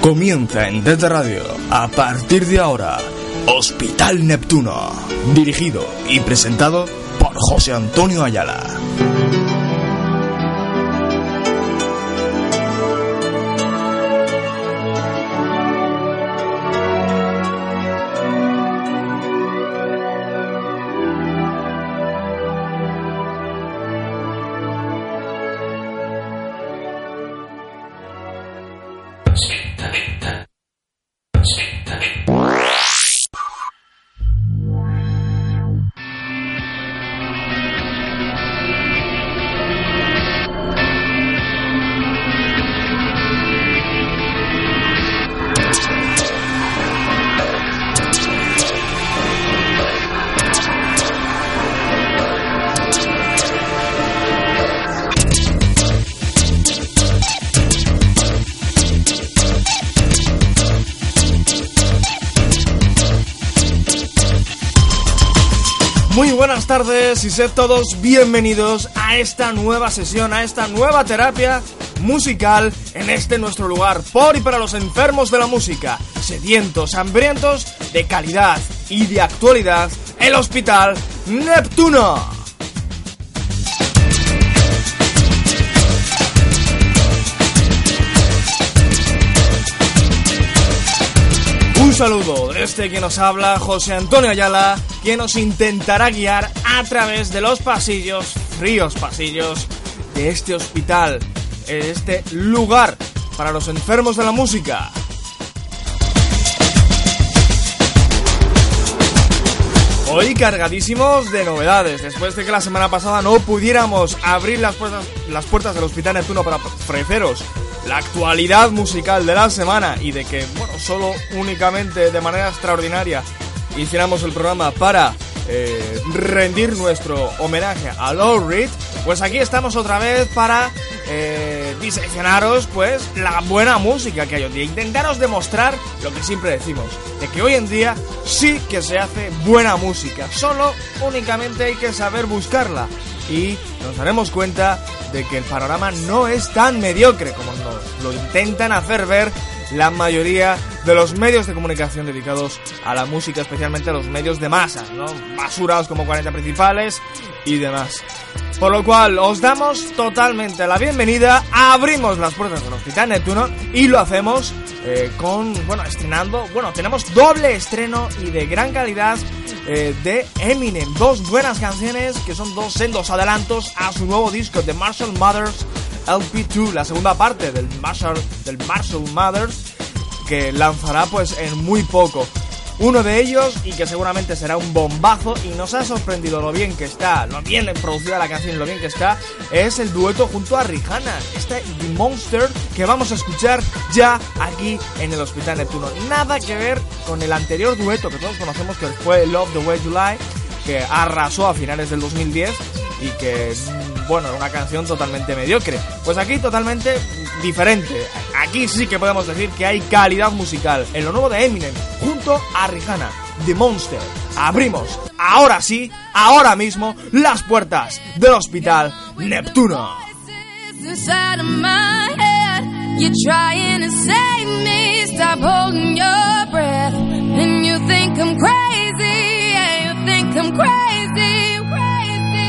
Comienza en Desde Radio, a partir de ahora, Hospital Neptuno, dirigido y presentado por José Antonio Ayala. Tardes y sed todos bienvenidos a esta nueva sesión, a esta nueva terapia musical en este nuestro lugar por y para los enfermos de la música, sedientos, hambrientos de calidad y de actualidad, el Hospital Neptuno. Un saludo de este que nos habla, José Antonio Ayala, quien nos intentará guiar a través de los pasillos, fríos pasillos, de este hospital, de este lugar para los enfermos de la música. Hoy cargadísimos de novedades, después de que la semana pasada no pudiéramos abrir las puertas, del Hospital Neptuno para ofreceros la actualidad musical de la semana y de que, bueno, solo únicamente de manera extraordinaria hiciéramos el programa para eh, rendir nuestro homenaje a Lou Reed, pues aquí estamos otra vez para eh, diseccionaros pues la buena música que hay hoy día, intentaros demostrar lo que siempre decimos, de que hoy en día sí que se hace buena música, solo únicamente hay que saber buscarla. Y nos daremos cuenta de que el panorama no es tan mediocre como nos lo intentan hacer ver la mayoría de los medios de comunicación dedicados a la música, especialmente a los medios de masas, ¿no? Basurados como 40 principales y demás. Por lo cual os damos totalmente la bienvenida, abrimos las puertas del Hospital Neptuno y lo hacemos eh, con, bueno, estrenando, bueno, tenemos doble estreno y de gran calidad eh, de Eminem. Dos buenas canciones que son dos sendos adelantos a su nuevo disco de Marshall Mothers LP2, la segunda parte del Marshall, del Marshall Mothers, que lanzará pues en muy poco. Uno de ellos, y que seguramente será un bombazo, y nos ha sorprendido lo bien que está, lo bien producida la canción y lo bien que está, es el dueto junto a Rihanna, este The Monster que vamos a escuchar ya aquí en el Hospital Neptuno. Nada que ver con el anterior dueto que todos conocemos que fue Love the Way You Lie, que arrasó a finales del 2010 y que, bueno, una canción totalmente mediocre. Pues aquí totalmente diferente. Aquí sí que podemos decir que hay calidad musical en lo nuevo de Eminem junto a Rihanna, The Monster. Abrimos, ahora sí, ahora mismo, las puertas del Hospital Neptuno.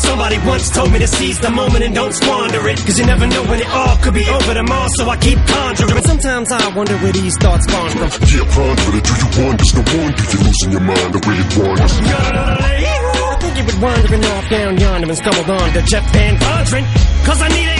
somebody once told me to seize the moment and don't squander it. Cause you never know when it all could be over tomorrow, so I keep conjuring. Sometimes I wonder where these thoughts spawn from. Yeah, ponder. Do you wonder? No wonder you're losing your mind the way it wanders. I think you were wandering off down yonder and stumbled on to Jeff Van Vondren. Cause I need an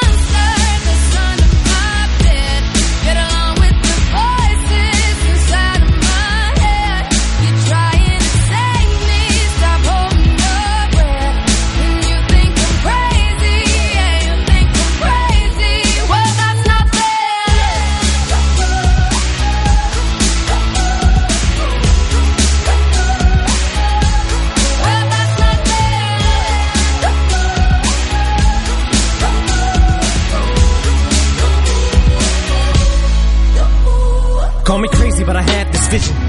But I had this vision.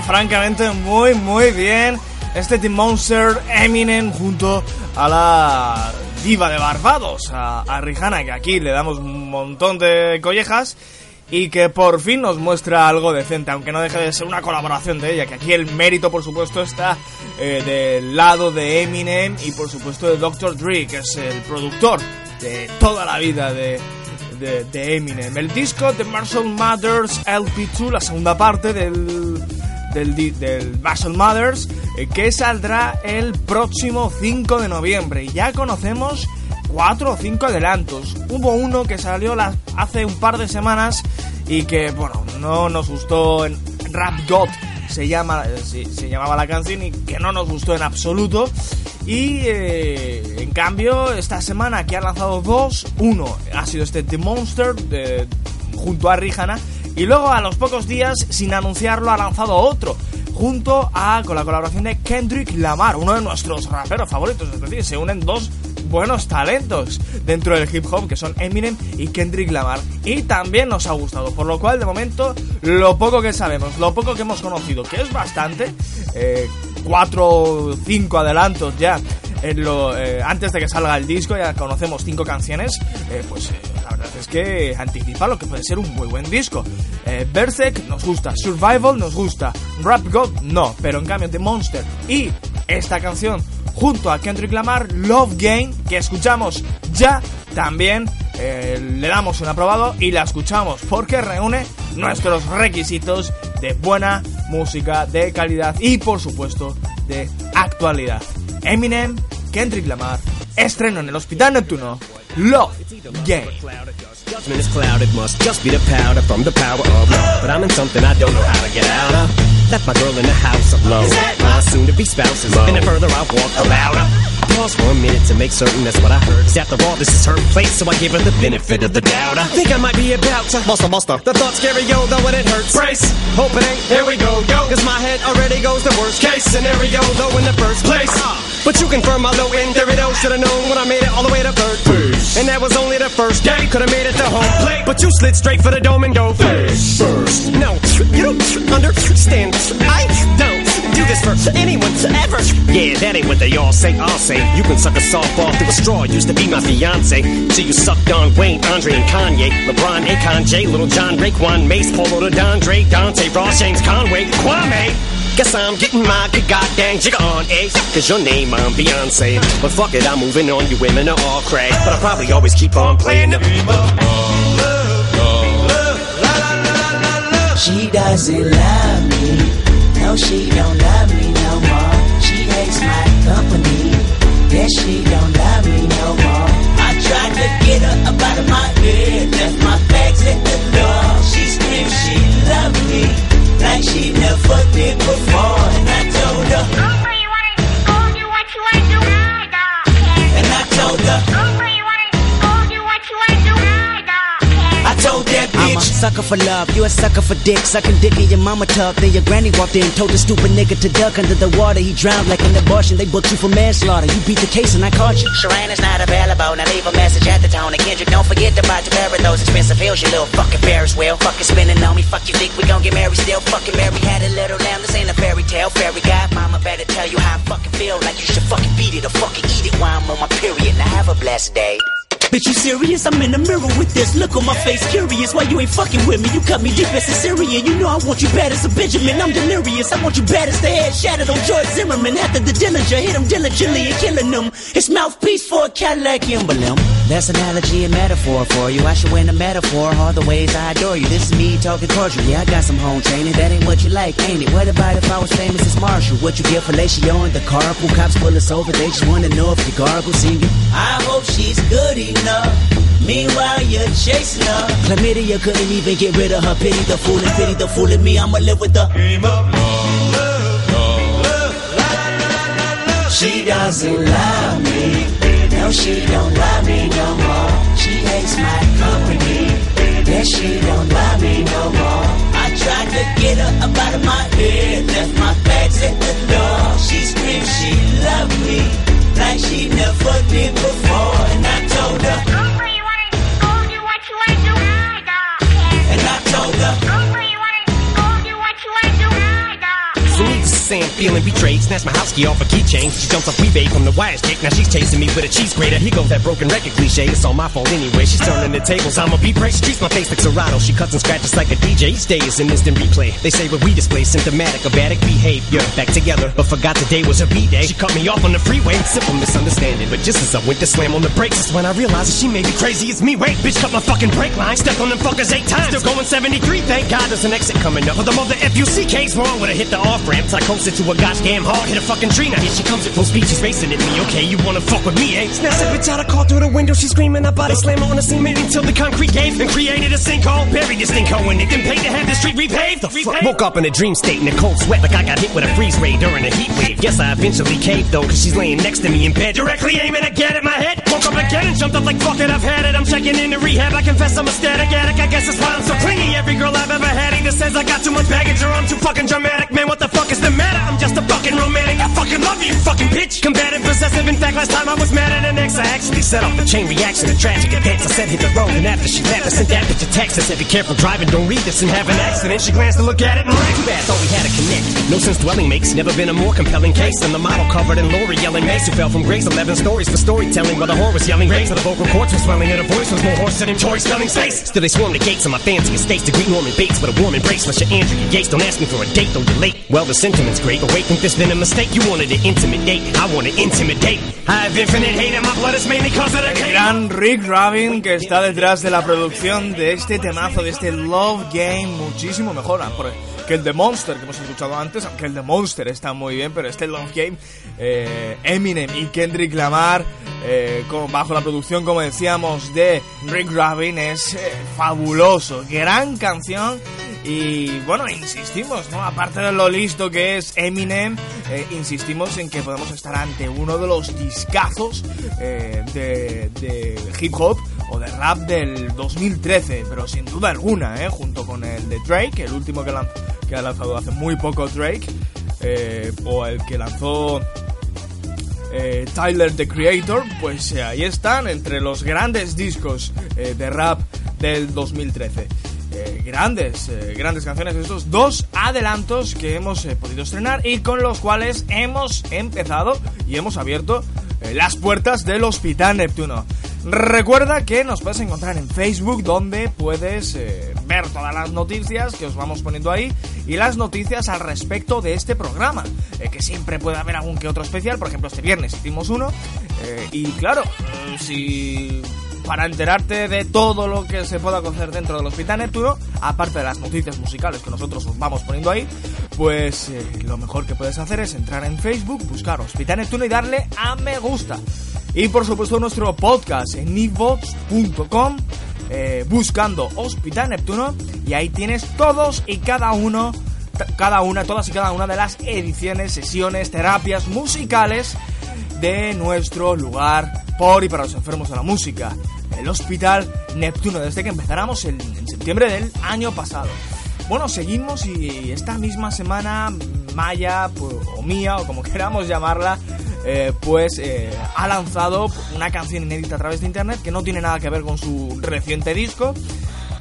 francamente muy, muy bien este Team Monster Eminem junto a la diva de Barbados, a, a Rihanna, que aquí le damos un montón de collejas y que por fin nos muestra algo decente, aunque no deje de ser una colaboración de ella, que aquí el mérito por supuesto está eh, del lado de Eminem y por supuesto de Dr. Dre, que es el productor de toda la vida de, de, de Eminem. El disco de Marshall Mathers LP2, la segunda parte del, del, del Mathers, eh, que saldrá el próximo 5 de noviembre. Y ya conocemos cuatro o cinco adelantos. Hubo uno que salió las- hace un par de semanas y que, bueno, no nos gustó en Rap God. Se, llama, eh, se, llamaba la canción y que no nos gustó en absoluto. Y eh, en cambio, esta semana que ha lanzado dos, uno ha sido este The Monster junto a Rihanna. Y luego a los pocos días, sin anunciarlo, ha lanzado otro. Junto a, con la colaboración de Kendrick Lamar, uno de nuestros raperos favoritos. Es decir, se unen dos buenos talentos dentro del hip hop que son Eminem y Kendrick Lamar. Y también nos ha gustado, por lo cual de momento lo poco que sabemos, lo poco que hemos conocido, que es bastante, eh, cuatro o cinco adelantos ya. En lo, eh, antes de que salga el disco ya conocemos cinco canciones, eh, pues eh, la es que anticipa lo que puede ser un muy buen disco. Eh, Berserk nos gusta, Survival nos gusta, Rap God no, pero en cambio The Monster y esta canción junto a Kendrick Lamar, Love Game, que escuchamos ya, también eh, le damos un aprobado y la escuchamos porque reúne nuestros requisitos de buena música, de calidad y por supuesto de actualidad. Eminem, Kendrick Lamar, estreno en el Hospital Neptuno, Love Game. Judgment is clouded, must just be the powder from the power of love. But I'm in something I don't know how to get out of. Left my girl in the house alone. My soon to be spouses. And the further I walk about her. Pause for a minute to make certain that's what I heard. 'Cause after all, this is her place, so I give her the benefit of the doubt. I think I might be about to muster, muster. The thought scary, yo, though, when it hurts. Brace, hope it ain't. Here we go, yo. Cause my head already goes the worst case scenario, though, in the first place. Uh. But you confirm my low end theory, though. Should've known when I made it all the way to third base. And that was only the first day. Could've made it to home plate. But you slid straight for the dome and go face first. No, you don't understand. I don't do this for anyone ever. Yeah, that ain't what they all say. I'll say you can suck a softball through a straw. Used to be my fiance. So you sucked on Wayne, Andre, and Kanye, LeBron, Akon, J, Little John, Raekwon, Mace, Polo, Dondre, Dante, Ross, James, Conway, Kwame. Guess I'm getting my good goddamn jigger on, eh? Cause your name I'm Beyonce. But fuck it, I'm moving on. You women are all cray. But I'll probably always keep on playing the She doesn't love me. No, she don't love me no more. She hates my company. Yeah, she don't love me no more. I tried to get her up out of my head. Left my bags at the door. She screamed she loved me. Like she never did before. And I told her, sucker for love, you a sucker for dick. Sucking dick in your mama tub. Then your granny walked in, told the stupid nigga to duck under the water. He drowned like an abortion. They booked you for manslaughter. You beat the case and I caught you. Sharon is not available. Now leave a message at the tone. And Kendrick, don't forget to buy Tavera those expensive heels. You little fucking Ferris wheel. Fucking spinning on me. Fuck you think we gon' get married still? Fucking Mary had a little lamb. This ain't a fairy tale. Fairy godmama better tell you how I fucking feel. Like you should fucking beat it or fucking eat it while I'm on my period. Now have a blessed day. Bitch, you serious? I'm in the mirror with this. Look on my face, curious. Why you ain't fucking with me? You cut me deep as a Syrian. You know I want you bad as a Benjamin. I'm delirious. I want you bad as the head shattered on George Zimmerman. After the Dillinger hit him diligently and killing him. It's mouthpiece for a Cadillac emblem. That's analogy and metaphor for you. I should win a metaphor. All the ways I adore you. This is me talking cordial. Yeah, I got some home training. That ain't what you like, ain't it? What about if I was famous as Marshall? What you get fellatio in the carpool? Cops pull us over. They just wanna know if you gargle singing. I hope she's good enough. Meanwhile, you're chasing her. Chlamydia couldn't even get rid of her. Pity the fool and pity the fool in me. I'ma live with the. game of love. She doesn't love me. No, she don't love me no more. She hates my company. Yeah, she don't love me no more. Feeling betrayed. Snatched my house key off a keychain. She jumps off eBay from the wires stick. Now she's chasing me with a cheese grater. Here goes that broken record cliche. It's all my fault anyway. She's turning the tables. I'm a beat break. She treats my face like Serato. She cuts and scratches like a DJ. Each day is an instant replay. They say what we display symptomatic of addict behavior. Back together, but forgot today was her B day. She cut me off on the freeway. Simple misunderstanding. But just as I went to slam on the brakes, that's when I realized that she may be crazy as me. Wait, bitch, cut my fucking brake line. Stepped on them fuckers eight times. Still going 73. Thank God there's an exit coming up. But the mother F-U-C-K's wrong when I hit the off ramp. Psychosis to a goddamn hard. Hit a fucking tree. Now here she comes at full speed. She's racing at me. Okay, you wanna fuck with me, eh? Snatch that bitch out. I caught through the window. She's screaming. I body slam her on the cement until the concrete gave and created a sinkhole. Buried this stinko in it. Then paid to have the street repaved. The fuck? Woke up in a dream state in a cold sweat like I got hit with a freeze ray during a heat wave. Guess I eventually caved though, cause she's laying next to me in bed. Directly aiming again at my head. Woke up again and jumped up like fuck it, I've had it. I'm checking into rehab. I confess I'm a static addict. I guess that's why I'm so clingy. Every girl I've ever had either says I got too much baggage or I'm too fucking dramatic. Man, what the fuck is the matter? I'm just a fucking romantic. I fucking love you, fucking bitch. Combative, possessive. In fact, last time I was mad at an ex, I actually set off the chain reaction of tragic events. I said hit the road, and after she left, I sent that bitch a text. I said, be careful driving, don't read this and have an accident. She glanced to look at it and ran too bad. Thought we had a connect. No sense dwelling makes never been a more compelling case than the model covered in Lori yelling Mace who fell from grace. Eleven stories for storytelling, while the whore was yelling. So the vocal cords were swelling, and her voice was more hoarse than in spelling space. Still they swarm the gates of my fancy estates to greet Norman Bates with a warm embrace. Unless you're Andrea Yates, don't ask me for a date, though you're late. Well, the sentiment's great, wait, think this been a mistake? You wanted to intimidate, I want to intimidate. I have infinite hate, and my blood is mainly cause of the. Gran Rick Rabin que está detrás de la producción de este temazo, de este Love Game, muchísimo mejor por- que el de Monster que hemos escuchado antes, aunque el de Monster está muy bien, pero este Love Game, eh, Eminem y Kendrick Lamar, eh, bajo la producción, como decíamos, de Rick Rabin, es eh, fabuloso, gran canción. Y bueno, insistimos, ¿no? Aparte de lo listo que es Eminem, insistimos en que podemos estar ante uno de los discazos de, de hip hop o de rap del 2013, pero sin duda alguna, ¿eh? Junto con el de Drake, el último que, lanz- que ha lanzado hace muy poco Drake, eh, o el que lanzó eh, Tyler the Creator, pues eh, ahí están entre los grandes discos de rap del 2013. Eh, grandes, grandes canciones, estos dos adelantos que hemos podido estrenar y con los cuales hemos empezado y hemos abierto las puertas del Hospital Neptuno. Recuerda que nos puedes encontrar en Facebook donde puedes ver todas las noticias que os vamos poniendo ahí y las noticias al respecto de este programa, eh, que siempre puede haber algún que otro especial, por ejemplo este viernes hicimos uno eh, y claro, eh, si para enterarte de todo lo que se pueda conocer dentro del Hospital Neptuno, aparte de las noticias musicales que nosotros os vamos poniendo ahí, pues lo mejor que puedes hacer es entrar en Facebook, buscar Hospital Neptuno y darle a me gusta. Y por supuesto nuestro podcast en ivox.com eh, buscando Hospital Neptuno y ahí tienes todos y cada uno cada una, todas y cada una de las ediciones, sesiones, terapias musicales de nuestro lugar por y para los enfermos de la música, el Hospital Neptuno, desde que empezáramos en septiembre del año pasado. Bueno, seguimos y esta misma semana Maya pues, o Mía o como queramos llamarla, eh, pues eh, ha lanzado una canción inédita a través de internet que no tiene nada que ver con su reciente disco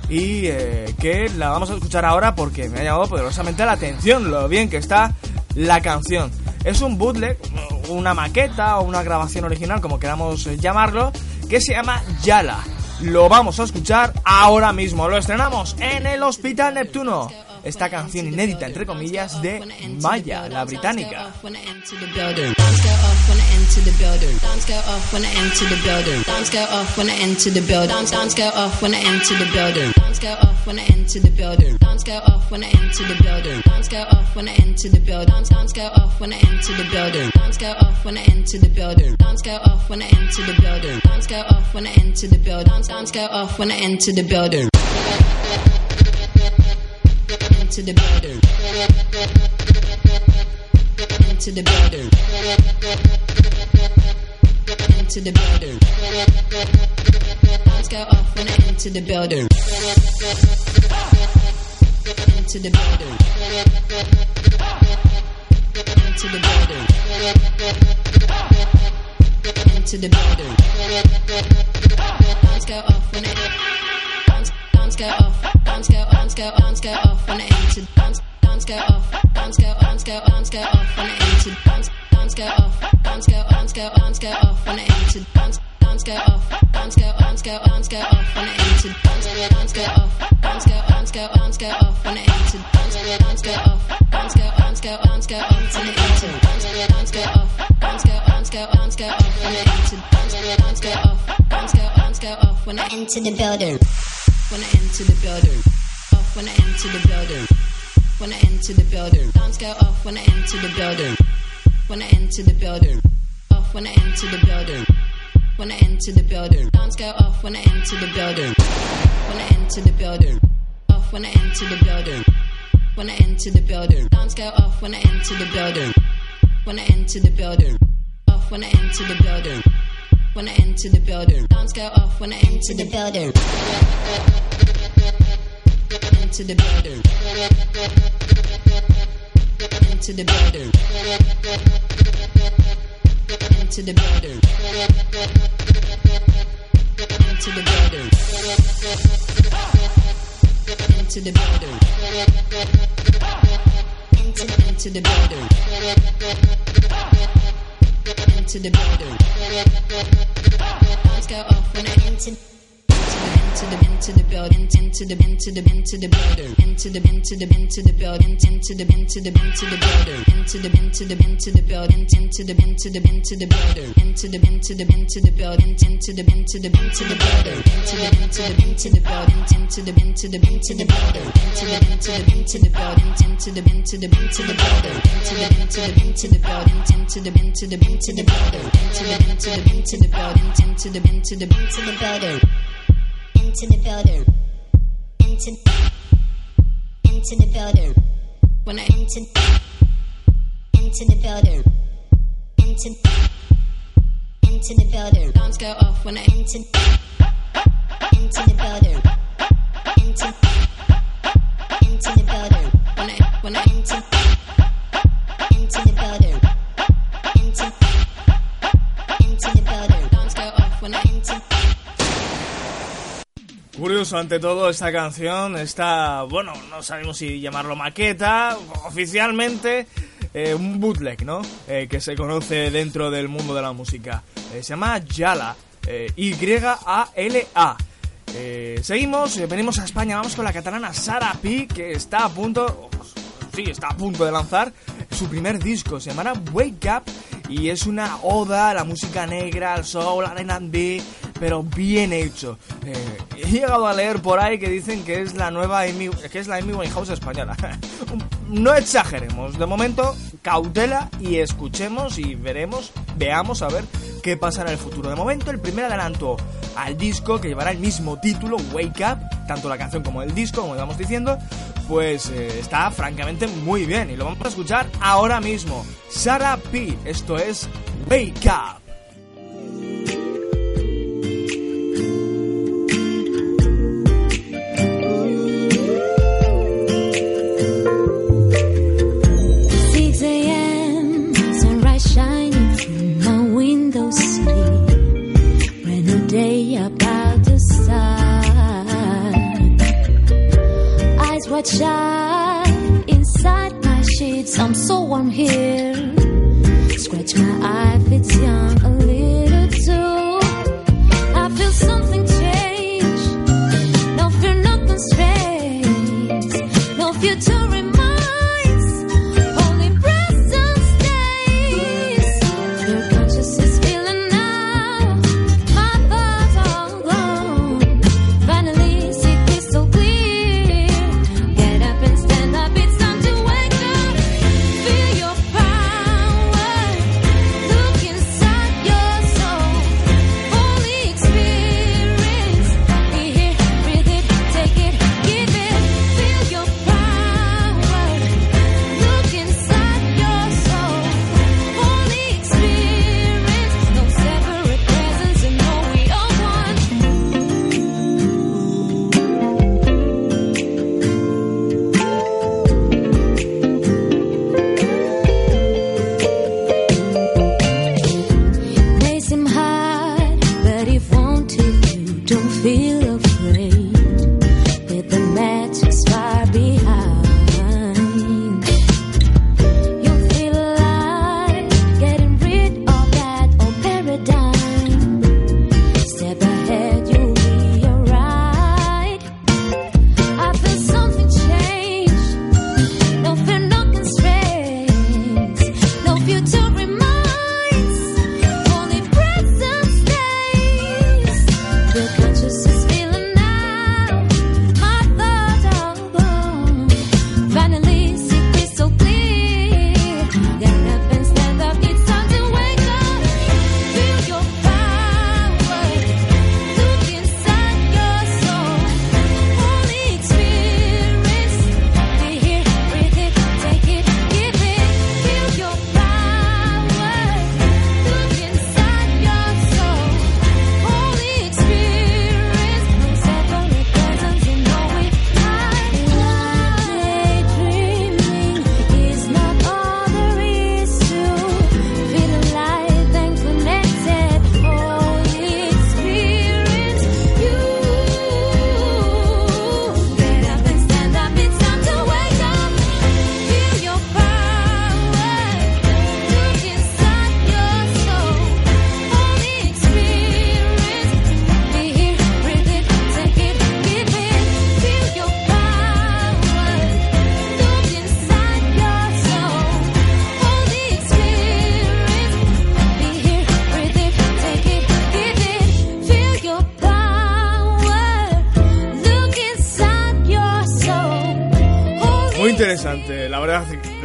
y eh, que la vamos a escuchar ahora porque me ha llamado poderosamente la atención lo bien que está la canción. Es un bootleg, una maqueta o una grabación original, como queramos llamarlo, que se llama Yala. Lo vamos a escuchar ahora mismo. Lo estrenamos en el Hospital Neptuno. Esta canción inédita, entre comillas, de Maya, la británica. Off when I enter the building. Bombs go off when I enter the building. Bombs go off when I enter the building. Bombs go off when I enter the building. Bombs go off when I enter the building. Bombs go off when I enter the building. Bombs go off when I enter the building. Bombs go off when I enter the building. Bombs go off when I enter the building. Bombs go off when I enter the building. Bombs go off when I enter the building. Bombs go off when I enter the building. Into the building. Into the building. Into the building. Bombs go off when I enter the building. Into the building. Into the building. Into the building. Bombs go off when I bombs go off. Bombs go bombs go bombs go off when I enter. Bombs arms go off, arms go, arms go, arms go off when it entered. Arms, arms go off, arms go, arms go, arms go off when it entered. Arms, arms go off, arms go, arms go, arms go off when it entered. Arms, arms go off, arms go, arms go, arms go off when it entered. Arms, arms go off, arms go, arms go, arms go off when it entered. Arms, arms go off, arms go, arms go, arms go off when it entered. Arms, arms go off, arms go, arms go off when I enter the building. When I enter the building. Off when I enter the building. When I enter the building. Bombs go off when I enter the building. When I enter the building. Off when I enter the building. When I enter the building. Bombs go off when I enter the building. When I enter the building. Off when I enter the building. When I enter the building. Bombs go off when I enter the building. When I enter the building. Off when I enter the building. When I enter the building. Bombs go off when I enter the building. Into the building. Into the building. Into the building. Into the building. Into the building. Into into the building. Into the building. Bombs go off when I enter into the into the building into the into the into the building into the into the into the building into the into the into the building into the into the into the building into the into the into the building into the into the into the building into the into the into the building into the into the into the building into the into the into the building into the into the into the building into the into the into the building into the into the into the building into the into the into the building into the into the into the building into the into the into the building into the building. Into into the building. When I enter into the building. Into into the building. Alarms go off when I enter into the building. Into into the building. When I when I enter curioso ante todo esta canción. Está, bueno, no sabemos si llamarlo maqueta, oficialmente eh, un bootleg, ¿no? Eh, que se conoce dentro del mundo de la música. Eh, se llama Yala, Y-A-L-A. Seguimos, venimos a España, vamos con la catalana Sara P, que está a punto, sí, está a punto de lanzar su primer disco, se llamará Wake Up y es una oda a la música negra, al soul, al R&B, pero bien hecho. Eh, he llegado a leer por ahí que dicen que es la nueva Amy, que es la Winehouse española. no exageremos, de momento cautela y escuchemos y veremos, veamos a ver qué pasa en el futuro. De momento el primer adelanto al disco que llevará el mismo título, Wake Up, tanto la canción como el disco, como íbamos diciendo, pues eh, está francamente muy bien y lo vamos a escuchar ahora mismo. Sara P, esto es Wake Up. Eyes shut inside my sheets. I'm so warm here. Scratch my eye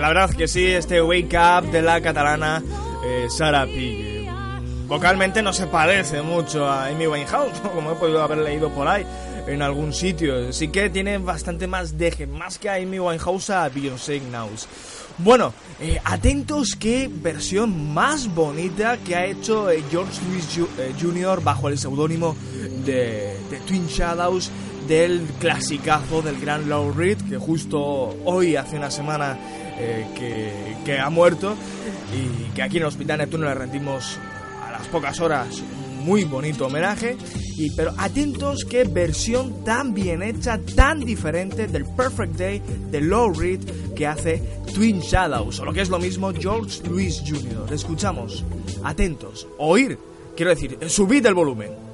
la verdad que sí, este Wake Up de la catalana eh, Sara P. que, mm, Vocalmente no se parece mucho a Amy Winehouse, como he podido haber leído por ahí en algún sitio. Sí que tiene bastante más deje, más que a Amy Winehouse a Beyoncé. Bueno, eh, atentos qué versión más bonita que ha hecho eh, George Louis Ju- eh, Jr. bajo el seudónimo de Twin Shadows del clasicazo del gran Lou Reed, que justo hoy, hace una semana, eh, que, que ha muerto y que aquí en el Hospital Neptuno le rendimos a las pocas horas un muy bonito homenaje. Y, pero atentos qué versión tan bien hecha, tan diferente del Perfect Day de Low Reed que hace Twin Shadows, o lo que es lo mismo George Louis Jr. Escuchamos, atentos, oír, quiero decir, subid el volumen.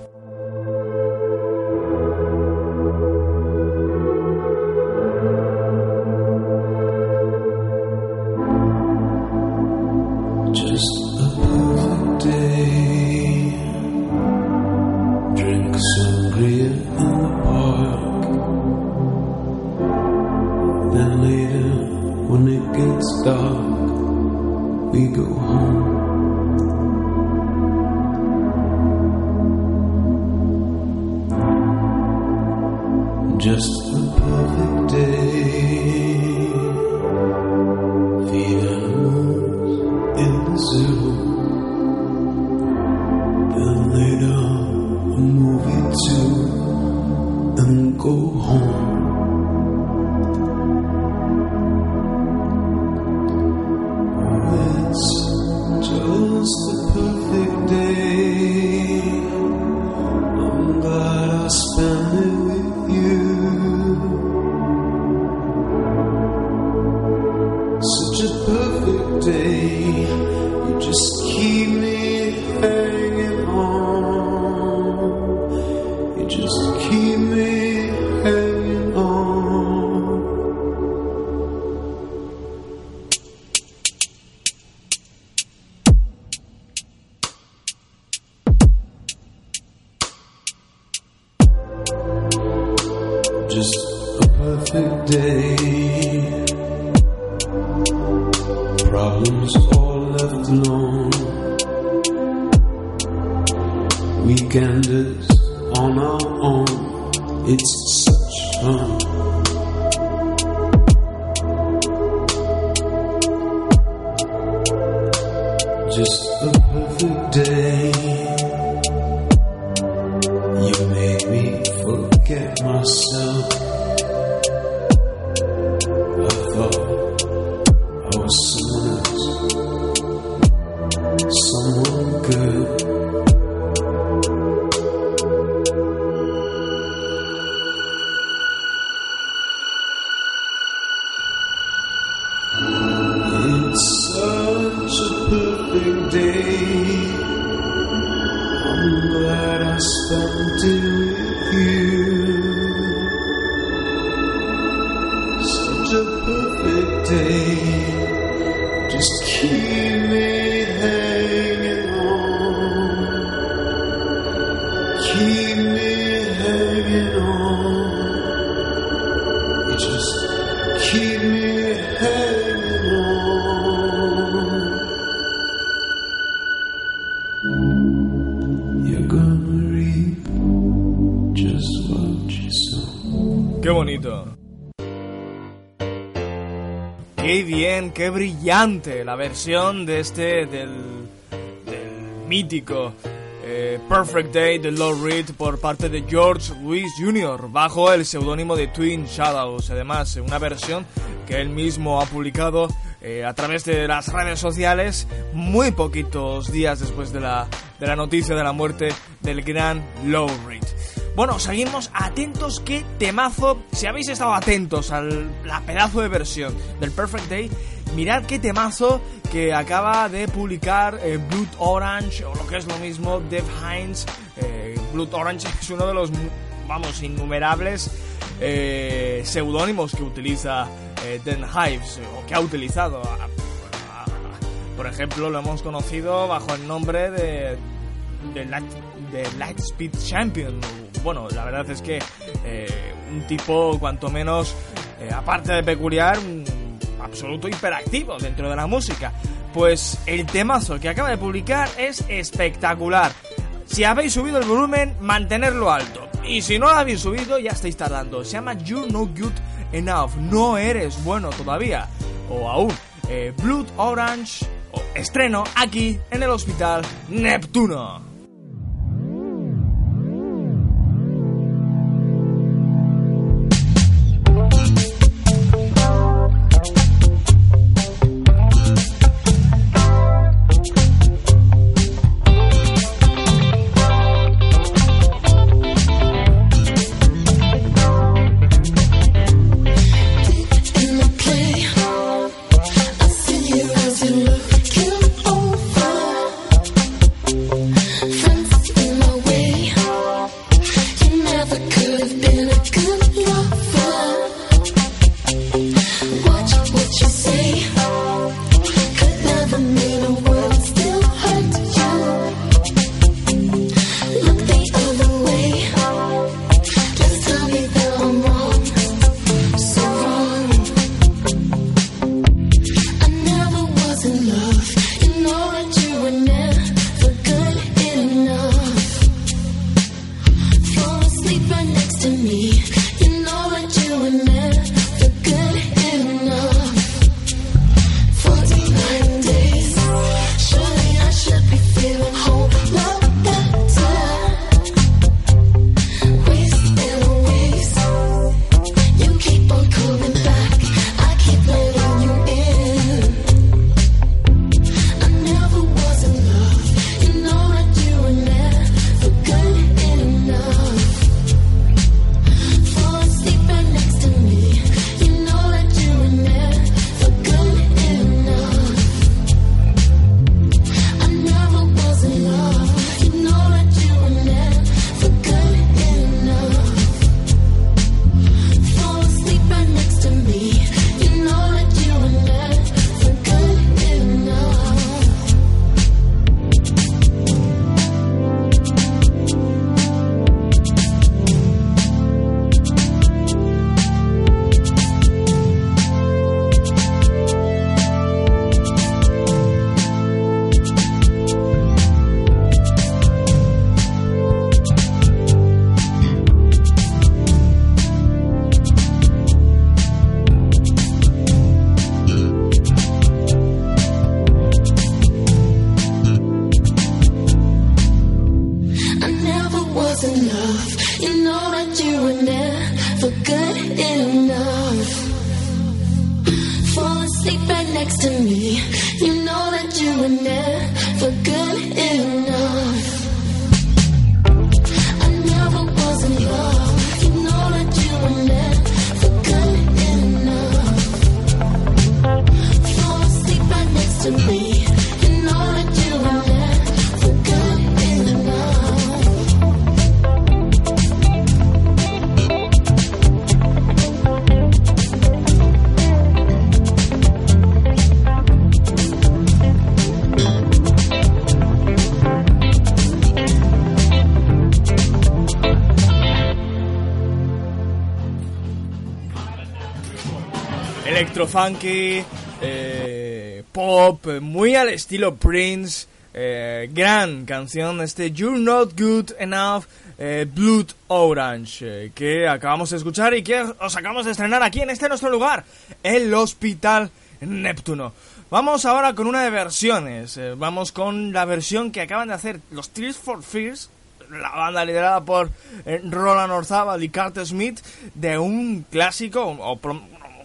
Qué brillante la versión de este del, mítico eh, Perfect Day de Low Reed por parte de George Louis Jr. bajo el seudónimo de Twin Shadows. Además, una versión que él mismo ha publicado eh, a través de las redes sociales muy poquitos días después de la, de la noticia de la muerte del gran Low Reed. Bueno, seguimos atentos, qué temazo. Si habéis estado atentos a la pedazo de versión del Perfect Day, mirad qué temazo que acaba de publicar eh, Blood Orange, o lo que es lo mismo, Dev Hines. Eh, Blood Orange es uno de los, vamos, innumerables eh, seudónimos que utiliza eh, Den Hives, o que ha utilizado. a- a- a- por ejemplo, lo hemos conocido bajo el nombre de de, Light, de Lightspeed Champion. Bueno, la verdad es que un tipo cuanto menos, aparte de peculiar, absoluto hiperactivo dentro de la música. Pues el temazo que acaba de publicar es espectacular. Si habéis subido el volumen, mantenerlo alto. Y si no lo habéis subido, ya estáis tardando. Se llama You're No Good Enough. No eres bueno todavía. O aún, eh, Blood Orange. o estreno aquí en el Hospital Neptuno. Electrofunky, eh, pop, muy al estilo Prince. eh, gran canción, este You're Not Good Enough, eh, Blood Orange, que acabamos de escuchar y que os acabamos de estrenar aquí en este nuestro lugar, el Hospital Neptuno. Vamos ahora con una de versiones. vamos con la versión que acaban de hacer los Tears for Fears, la banda liderada por Roland Orzabal y Carter Smith, de un clásico, o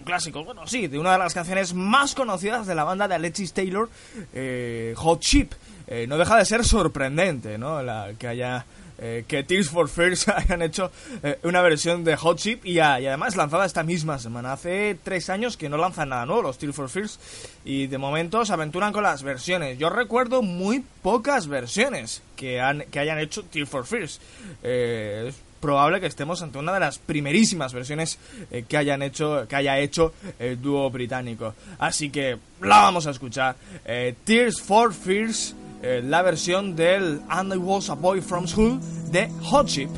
clásico, bueno, sí, de una de las canciones más conocidas de la banda de Alexis Taylor, eh, Hot Chip. Eh, no deja de ser sorprendente, ¿no? La, que haya eh, que Tears for Fears hayan hecho eh, una versión de Hot Chip y, a- y además lanzada esta misma semana. Hace tres años que no lanzan nada nuevo los Tears for Fears y de momento se aventuran con las versiones. Yo recuerdo muy pocas versiones que, han, que hayan hecho Tears for Fears. Eh, probable que estemos ante una de las primerísimas versiones eh, que hayan hecho que haya hecho el dúo británico. Así que la vamos a escuchar. Eh, Tears for Fears, eh, la versión del And I Was a Boy from School de Hot Chip.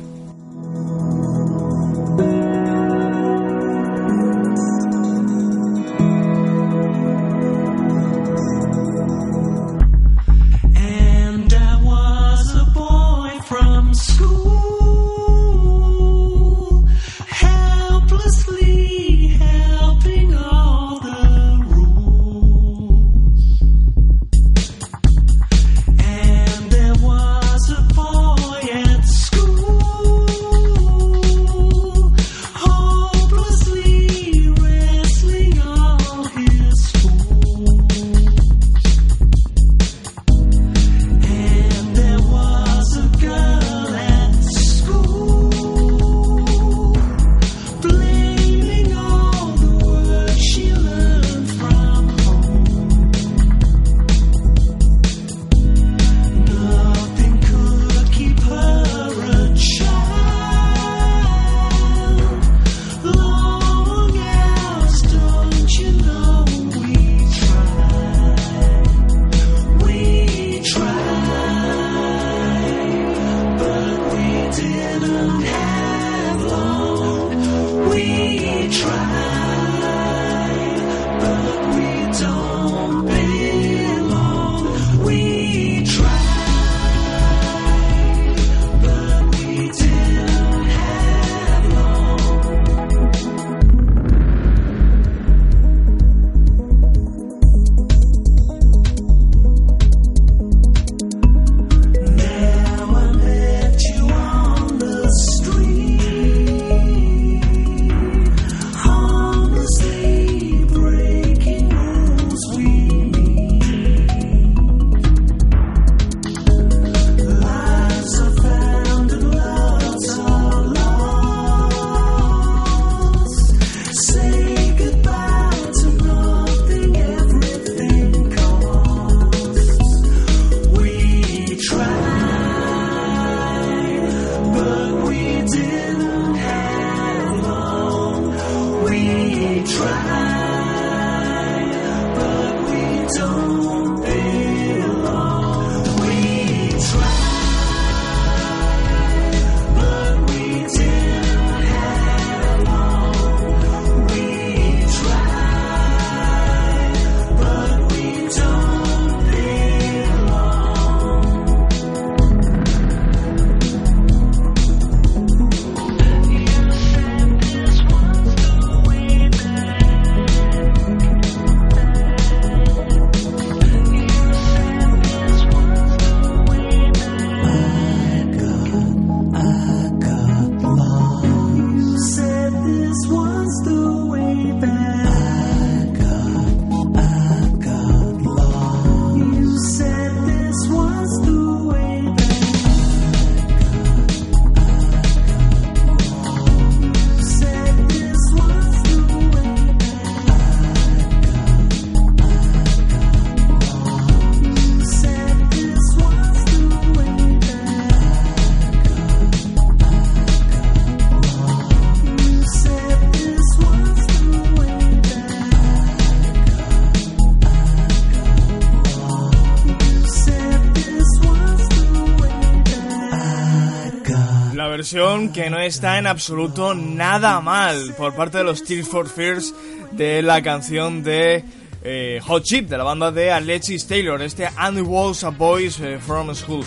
Que no está en absoluto nada mal por parte de los Tears for Fears de la canción de eh, Hot Chip, de la banda de Alexis Taylor, este And Walls a Boys eh, from School.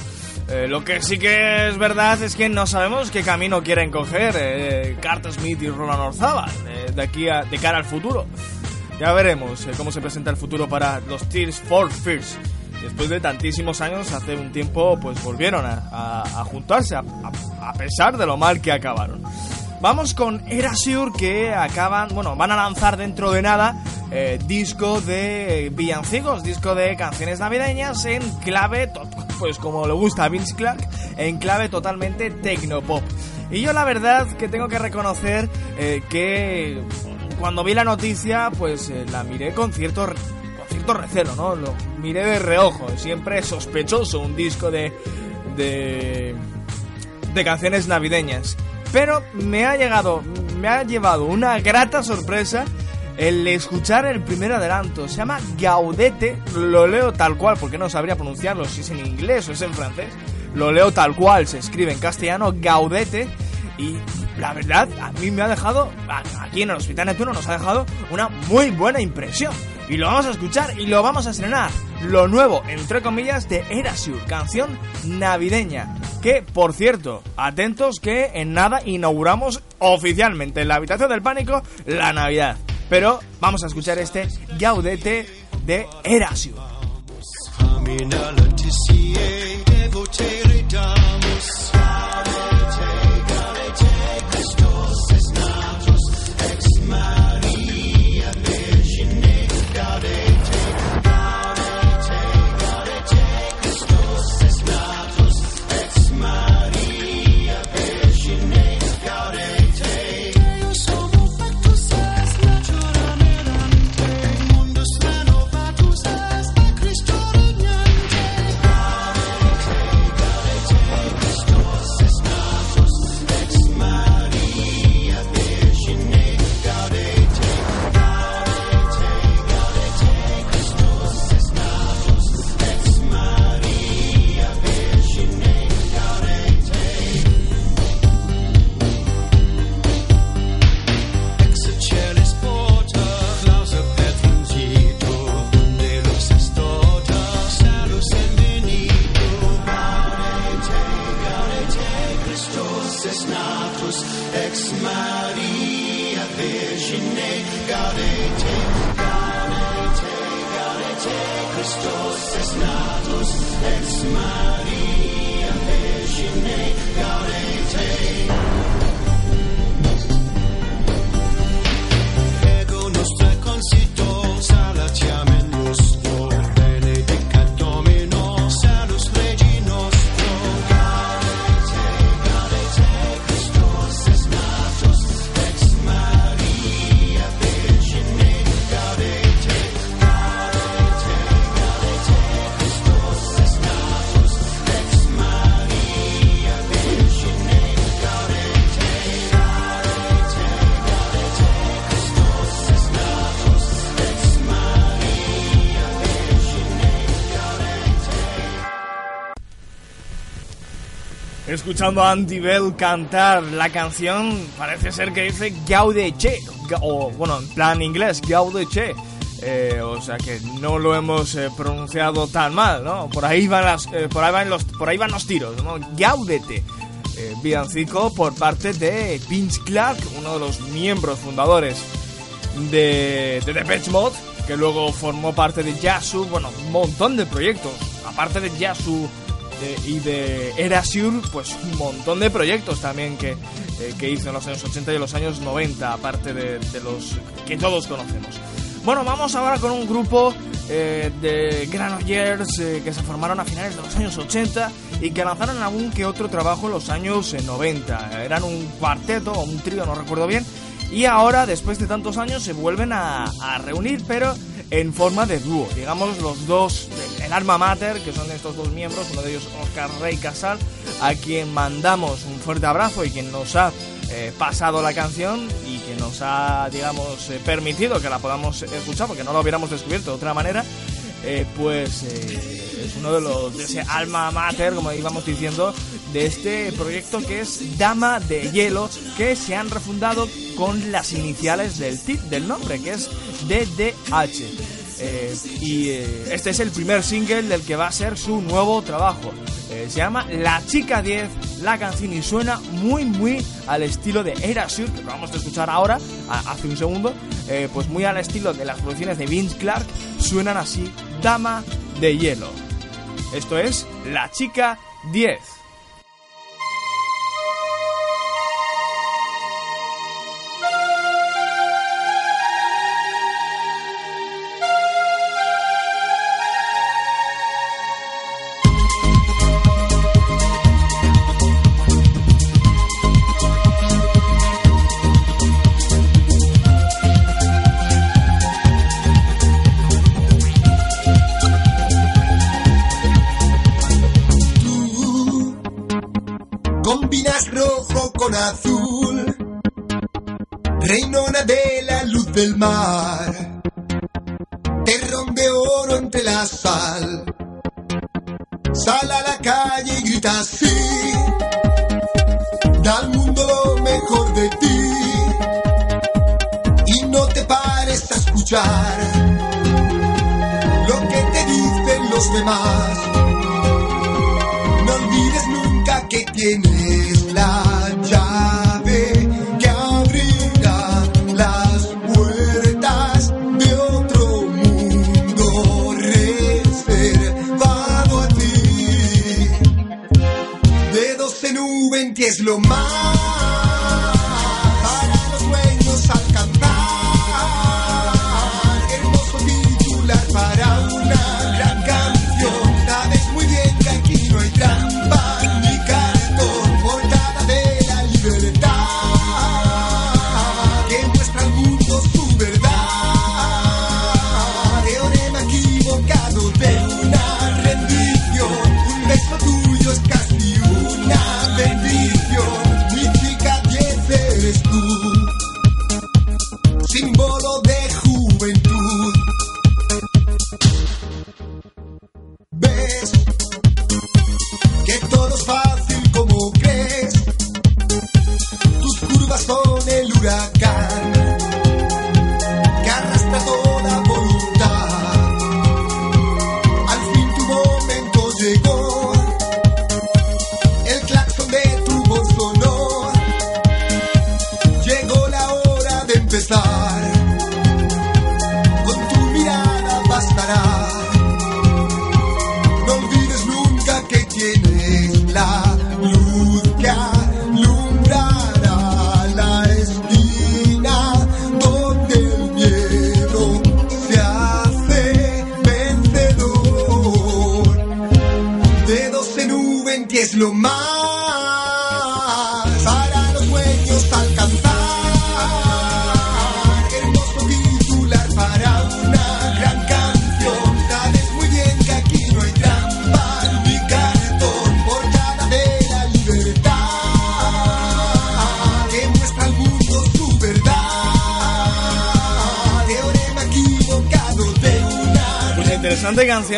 Eh, lo que sí que es verdad es que no sabemos qué camino quieren coger Carter Smith y Roland Orzabal de aquí a, de cara al futuro. Ya veremos cómo se presenta el futuro para los Tears for Fears. Después de tantísimos años, hace un tiempo, pues volvieron a, juntarse, a, a- pesar de lo mal que acabaron. Vamos con Erasure que acaban, bueno, van a lanzar dentro de nada eh, disco de villancicos, disco de canciones navideñas en clave, pues como le gusta a Vince Clark, en clave totalmente tecnopop. Y yo la verdad que tengo que reconocer eh, que cuando vi la noticia, pues eh, la miré con cierto, cierto ¿no? Lo miré de reojo, siempre sospechoso un disco de... de de canciones navideñas. Pero me ha llegado, me ha llevado una grata sorpresa el escuchar el primer adelanto. Se llama Gaudete, lo leo tal cual porque no sabría pronunciarlo si es en inglés o es en francés. Lo leo tal cual, se escribe en castellano Gaudete y la verdad a mí me ha dejado, aquí en el Hospital Neptuno nos ha dejado una muy buena impresión. Y lo vamos a escuchar y lo vamos a estrenar. Lo nuevo, entre comillas, de Erasure, canción navideña. Que, por cierto, atentos que en nada inauguramos oficialmente en la habitación del pánico la Navidad. Pero vamos a escuchar este Gaudete de Erasure. Escuchando a Andy Bell cantar la canción, parece ser que dice Gaudeche, ga- o bueno, en plan inglés, Gaudeche. Eh, o sea que no lo hemos eh, pronunciado tan mal, ¿no? Por ahí van las, eh, por ahí van los, por ahí van los tiros, ¿no? Gaudete, eh, villancico por parte de Vince Clark, uno de los miembros fundadores de, de Depeche Mode, que luego formó parte de Yasu, bueno, un montón de proyectos. Aparte de Yasu de- y de Erasure, pues un montón de proyectos también que, eh, que hizo en los años 80 y en los años 90, aparte de, los que todos conocemos. Bueno, vamos ahora con un grupo eh, de Granollers eh, que se formaron a finales de los años 80 y que lanzaron algún que otro trabajo en los años eh, 90. Eran un cuarteto o un trío, no recuerdo bien. Y ahora, después de tantos años, se vuelven a reunir, pero en forma de dúo. Digamos, los dos, el alma mater, que son estos dos miembros, uno de ellos Oscar Rey Casal, a quien mandamos un fuerte abrazo y quien nos ha eh, pasado la canción y que nos ha, digamos, eh, permitido que la podamos escuchar, porque no la hubiéramos descubierto de otra manera. eh, pues es uno de los de ese alma mater, como íbamos diciendo, de este proyecto que es Dama de Hielo, que se han refundado con las iniciales del tip del nombre, que es DDH. Eh, y eh, este es el primer single del que va a ser su nuevo trabajo. Eh, se llama La Chica 10, la canción y suena muy muy al estilo de Erasure, que acabamos de escuchar ahora, a- hace un segundo, eh, pues muy al estilo de las producciones de Vince Clark, suenan así, Dama de Hielo. Esto es La Chica 10. Así, da al mundo lo mejor de ti y no te pares a escuchar lo que te dicen los demás. No olvides nunca que tienes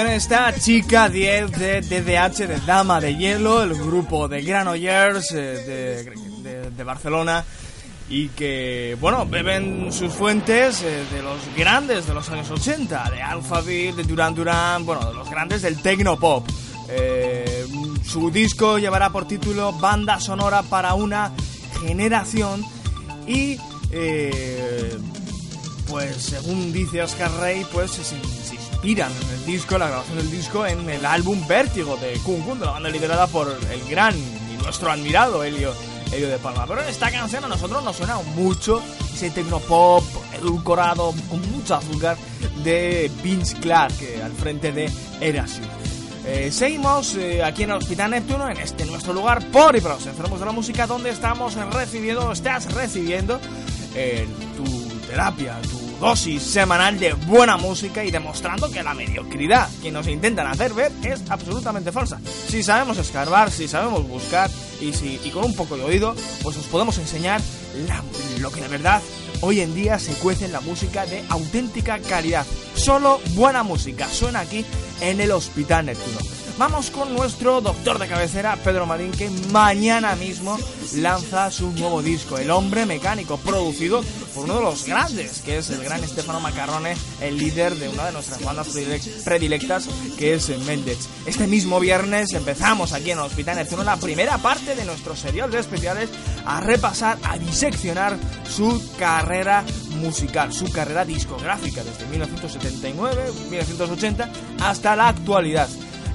esta Chica 10 de DDH de Dama de Hielo, el grupo de Granollers eh, de, Barcelona y que, bueno, beben sus fuentes eh, de los grandes de los años 80, de Alphaville, de Duran Duran, bueno, de los grandes del Tecnopop. Eh, su disco llevará por título Banda Sonora para una generación y pues según dice Oscar Rey, pues se inspiran en el disco, la grabación del disco, en el álbum Vértigo de Kun Kun, de la banda liderada por el gran y nuestro admirado Helio, Helio de Palma. Pero en esta canción a nosotros nos suena mucho ese tecnopop edulcorado, con mucho azúcar, de Vince Clark, eh, al frente de Erasure. Eh, seguimos eh, aquí en el Hospital Neptuno, en este nuestro lugar por y para los enfermos de la música, donde estamos recibiendo, estás recibiendo eh, tu terapia, tu dosis semanal de buena música y demostrando que la mediocridad que nos intentan hacer ver es absolutamente falsa. Si sabemos escarbar, si sabemos buscar y, si, y con un poco de oído, pues os podemos enseñar lo que de verdad hoy en día se cuece en la música de auténtica calidad. Solo buena música suena aquí en el Hospital Neptuno. Vamos con nuestro doctor de cabecera, Pedro Marín, que mañana mismo lanza su nuevo disco, El Hombre Mecánico, producido por uno de los grandes, que es el gran Stefano Macarrone, el líder de una de nuestras bandas predilec- predilectas, que es Méndez. Este mismo viernes empezamos aquí en el Hospital Neptuno la primera parte de nuestro serial de especiales a repasar, a diseccionar su carrera musical, su carrera discográfica desde 1979-1980 hasta la actualidad.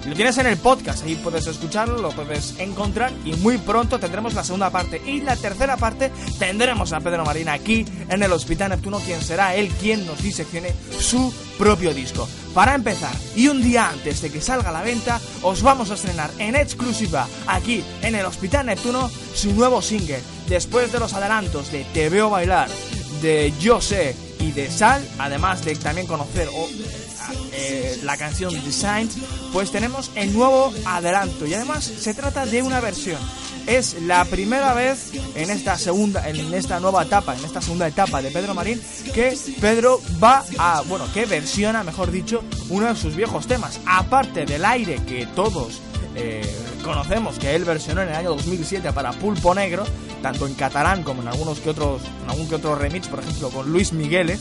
Lo tienes en el podcast, ahí puedes escucharlo, lo puedes encontrar y muy pronto tendremos la segunda parte y la tercera parte tendremos a Pedro Marín aquí en el Hospital Neptuno, quien será él quien nos diseccione su propio disco. Para empezar, y un día antes de que salga a la venta, os vamos a estrenar en exclusiva aquí en el Hospital Neptuno su nuevo single, después de los adelantos de Te veo bailar, de Yo sé y de Sal, además de también conocer eh, la canción Designs, pues tenemos el nuevo adelanto y además se trata de una versión. Es la primera vez en esta segunda, en esta nueva etapa, en esta segunda etapa de Pedro Marín, que Pedro va a, bueno, que versiona, mejor dicho, uno de sus viejos temas. Aparte del aire que todos eh, conocemos que él versionó en el año 2007 para Pulpo Negro, tanto en catalán como en algunos que otros, en algún que otro remix, por ejemplo con Luis Migueles,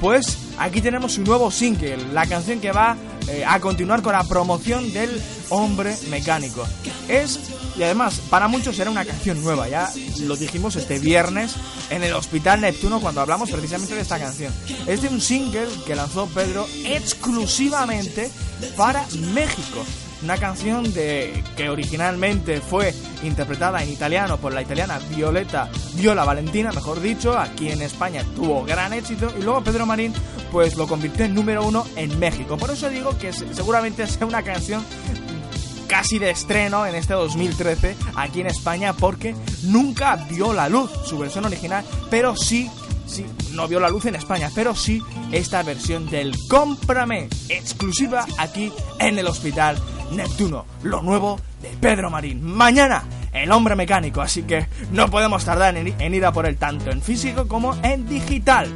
pues aquí tenemos su nuevo single, la canción que va eh, a continuar con la promoción del hombre mecánico. Es, y además, para muchos será una canción nueva, ya lo dijimos este viernes en el Hospital Neptuno cuando hablamos precisamente de esta canción. Es de un single que lanzó Pedro exclusivamente para México. Una canción de que originalmente fue interpretada en italiano por la italiana Violeta Viola Valentina, mejor dicho, aquí en España tuvo gran éxito y luego Pedro Marín pues lo convirtió en número uno en México. Por eso digo que se- seguramente sea una canción casi de estreno en este 2013 aquí en España porque nunca vio la luz su versión original, pero sí, sí, no vio la luz en España, pero sí esta versión del Cómprame exclusiva aquí en el Hospital Neptuno, lo nuevo de Pedro Marín. Mañana el hombre mecánico, así que no podemos tardar en, ir a por él tanto en físico como en digital.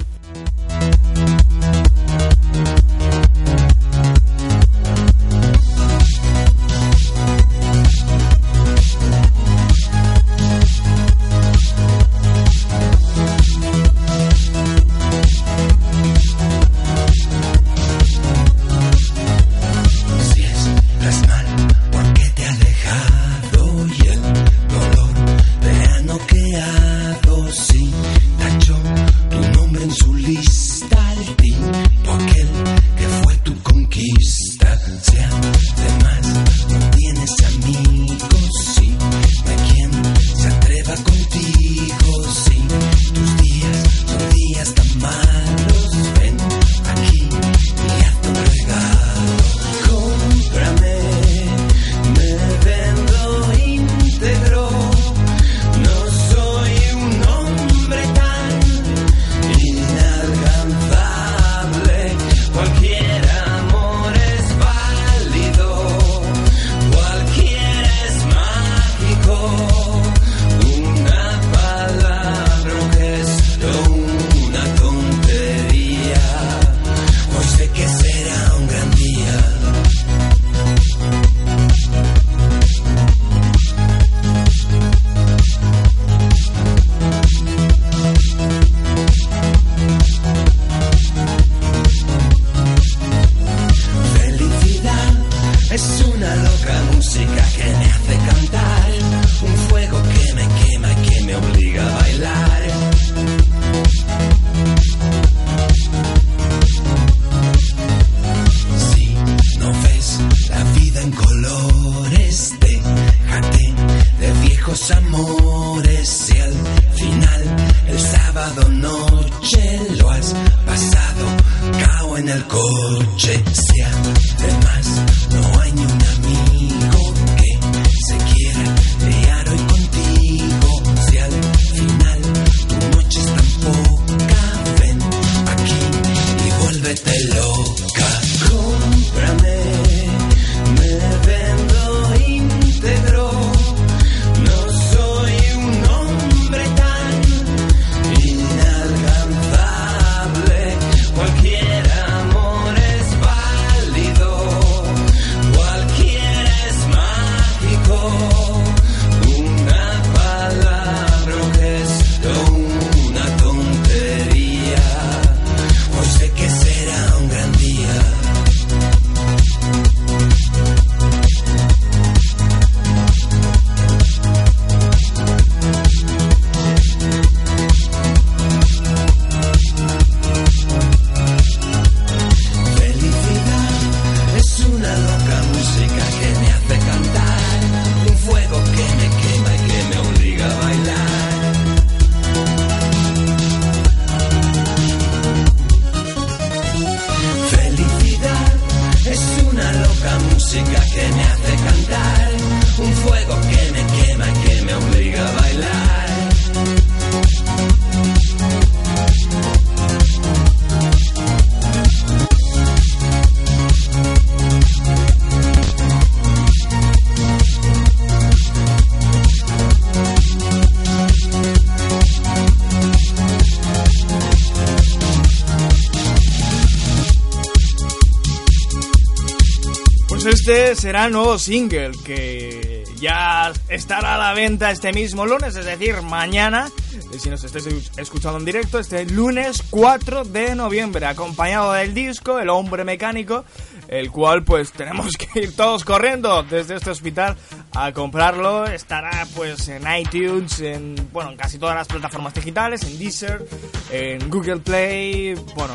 Será el nuevo single que ya estará a la venta este mismo lunes, es decir, mañana. eh, Si nos estáis escuchando en directo, este lunes 4 de noviembre, acompañado del disco El Hombre Mecánico, el cual pues tenemos que ir todos corriendo desde este hospital a comprarlo. Estará pues en iTunes, en bueno, en casi todas las plataformas digitales, en Deezer, en Google Play, bueno,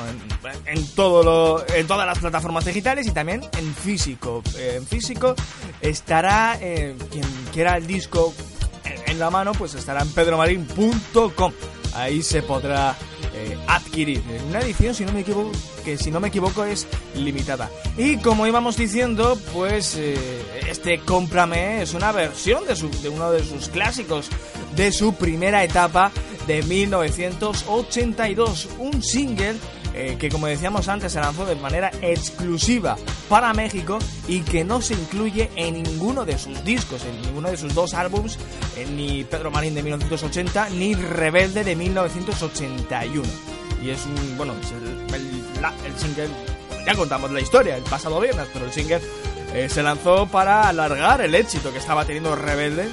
en, todo lo, en todas las plataformas digitales y también en físico. Eh, en físico estará eh, quien quiera el disco en, en la mano, pues estará en pedromarin.com. Ahí se podrá adquirir una edición, si no me equivoco, que si no me equivoco es limitada. Y como íbamos diciendo, pues eh, este Cómprame es una versión de, su, de uno de sus clásicos, de su primera etapa de 1982, un single eh, que como decíamos antes se lanzó de manera exclusiva para México y que no se incluye en ninguno de sus discos, en ninguno de sus dos álbums, eh, ni Pedro Marín de 1980 ni Rebelde de 1981. Y es un, bueno, el, el single, ya contamos la historia el pasado viernes, pero el single eh, se lanzó para alargar el éxito que estaba teniendo Rebelde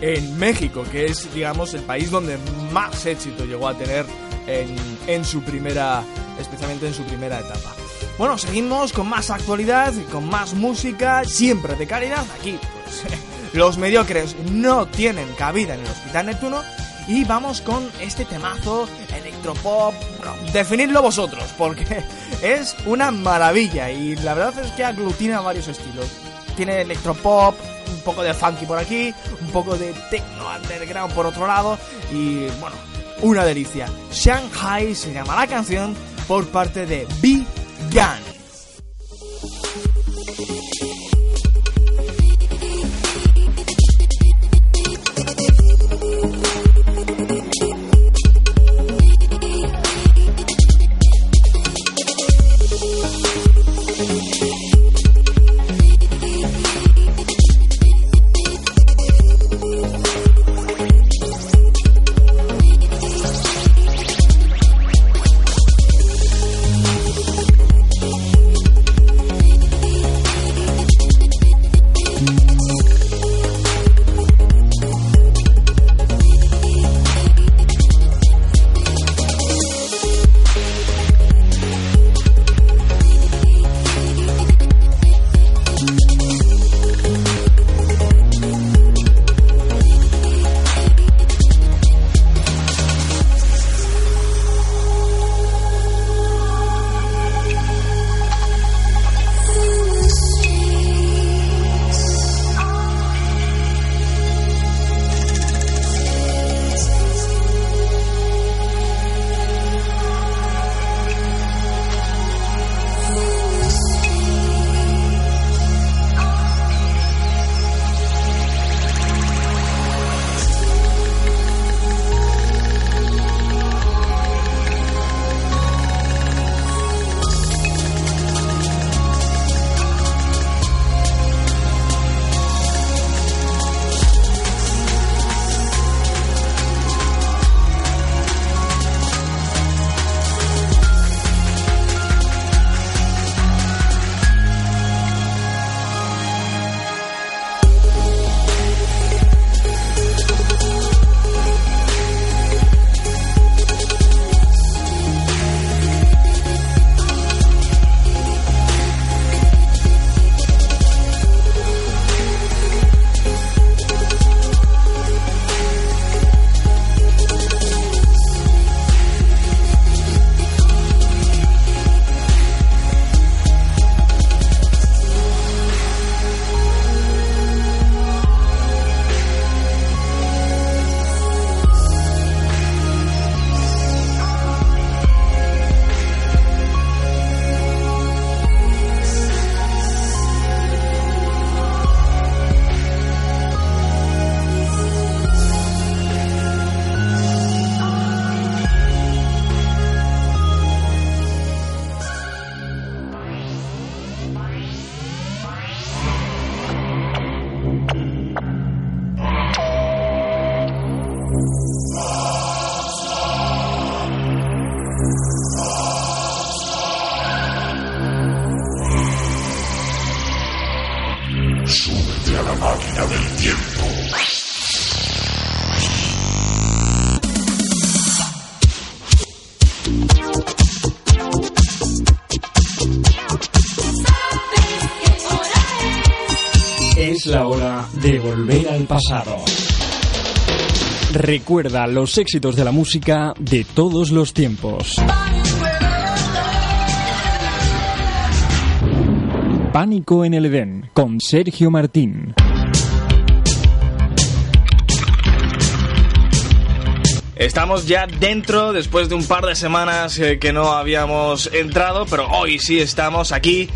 en México, que es, digamos, el país donde más éxito llegó a tener en, su primera, especialmente en su primera etapa. Bueno, seguimos con más actualidad, con más música, siempre de calidad. Aquí, pues, los mediocres no tienen cabida en el Hospital Neptuno. Y vamos con este temazo electropop. Definidlo vosotros, porque es una maravilla y la verdad es que aglutina varios estilos. Tiene electropop, un poco de funky por aquí, un poco de techno underground por otro lado y bueno, una delicia. Shanghai se llama la canción por parte de B Gun. Recuerda los éxitos de la música de todos los tiempos. Pánico en el Edén con Sergio Martín. Estamos ya dentro después de un par de semanas eh, que no habíamos entrado, pero hoy sí estamos aquí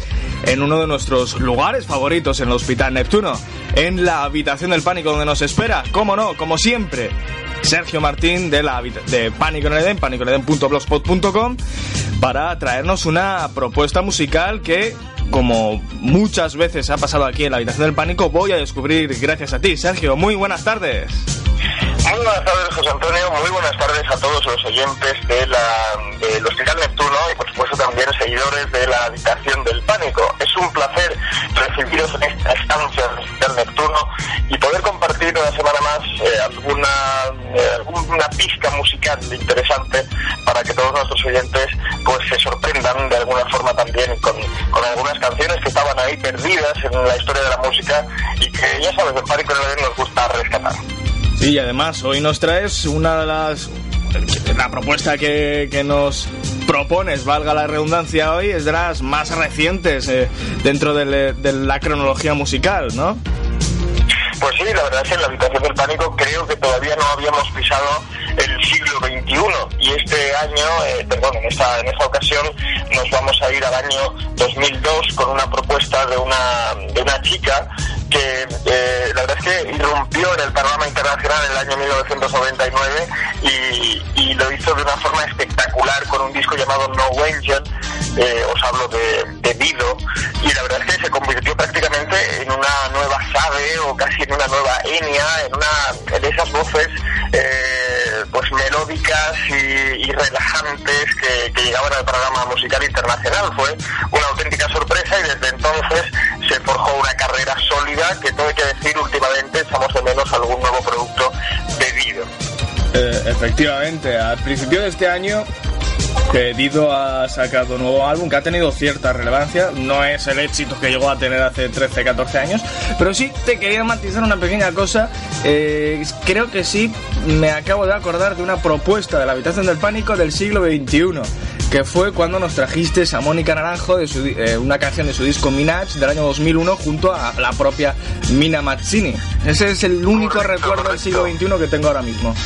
en uno de nuestros lugares favoritos en el Hospital Neptuno, en la habitación del pánico donde nos espera, como no, como siempre, Sergio Martín de la de Pánico en el Edén, pánicoeneden.blogspot.com para traernos una propuesta musical que como muchas veces ha pasado aquí en la habitación del pánico, voy a descubrir gracias a ti, Sergio. Muy buenas tardes. Muy buenas tardes, José Antonio. Muy buenas tardes a todos los oyentes de la, del Hospital Neptuno y, por supuesto, también seguidores de la Habitación del Pánico. Es un placer recibiros en esta estancia del Hospital Neptuno y poder compartir una semana más eh, alguna, eh, pizca musical interesante para que todos nuestros oyentes pues se sorprendan de alguna forma también con, con algunas canciones que estaban ahí perdidas en la historia de la música y que, ya sabes, Pánico el Edén nos gusta rescatar. Y además hoy nos traes una de las... La propuesta que, que nos propones, valga la redundancia hoy, es de las más recientes eh, dentro de, le- de la cronología musical, ¿no? Pues sí, la verdad es que en la habitación del pánico creo que todavía no habíamos pisado el siglo XXI y este año, eh, perdón, en esta, en esta ocasión nos vamos a ir al año 2002 con una propuesta de una, de una chica que eh, la verdad es que irrumpió en el panorama internacional en el año 1999 y, lo hizo de una forma espectacular con un disco llamado No Angel, eh, os hablo de, de Dido, y la verdad es que se convirtió prácticamente en una nueva Sabe o casi en una nueva Enya, en una de esas voces eh, pues melódicas y, relajantes que, que llegaban al programa musical internacional. Fue una auténtica sorpresa y desde entonces se forjó una carrera sólida que hay que decir últimamente echamos de menos algún nuevo producto de Dido. Eh, efectivamente, al principio de este año que Dido ha sacado un nuevo álbum que ha tenido cierta relevancia, no es el éxito que llegó a tener hace 13, 14 años, pero sí te quería matizar una pequeña cosa, eh, creo que sí me acabo de acordar de una propuesta de la habitación del pánico del siglo XXI, que fue cuando nos trajiste a Mónica Naranjo de su eh, una canción de su disco Minaj del año 2001 junto a la propia Mina Mazzini. Ese es el único recuerdo del siglo XXI que tengo ahora mismo.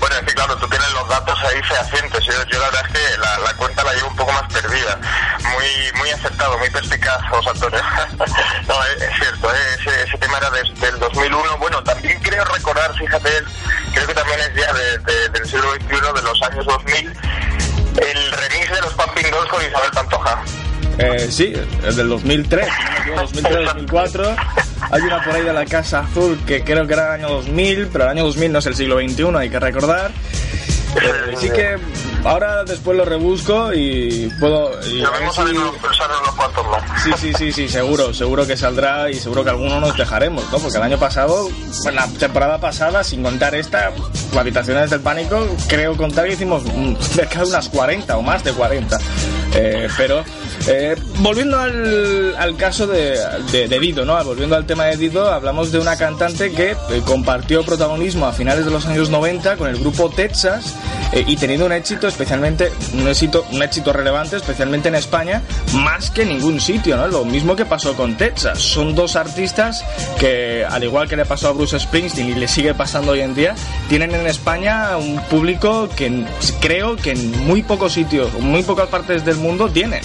Bueno, es que claro, tú tienes los datos ahí fehacientes. Yo, yo la verdad es que la, la cuenta la llevo un poco más perdida. Muy muy acertado, muy perspicaz, José Antonio. no, es, es cierto, eh, ese, ese tema era desde el 2001. Bueno, también creo recordar, fíjate, creo que también es ya de- de- del siglo XXI, de los años 2000, con Isabel Pantoja. Eh, sí, es del 2003, si no me equivoco, 2003-2004. Hay una por ahí de la Casa Azul que creo que era el año 2000, pero el año 2000 no es el siglo XXI, hay que recordar. Eh, sí que ahora después lo rebusco y puedo... y a ver si- cuantos más. Sí, sí, sí, sí, seguro, seguro que saldrá y seguro que alguno nos dejaremos, ¿no? Porque el año pasado, bueno, la temporada pasada, sin contar esta, Habitaciones del Pánico, creo contar que hicimos mm, cerca de unas 40 o más de 40. Eh, pero, eh, volviendo al, al caso de, de, de Dido, ¿no? Volviendo al tema de Dido, hablamos de una cantante que eh, compartió protagonismo a finales de los años 90 con el grupo Texas eh, y teniendo un éxito especialmente, un éxito, un éxito relevante, especialmente en España, más que ningún sitio, ¿no? Lo mismo que pasó con Texas. Son dos artistas que, al igual que le pasó a Bruce Springsteen y le sigue pasando hoy en día, tienen en España un público que creo que en muy pocos sitios, muy pocas partes del mundo tienen.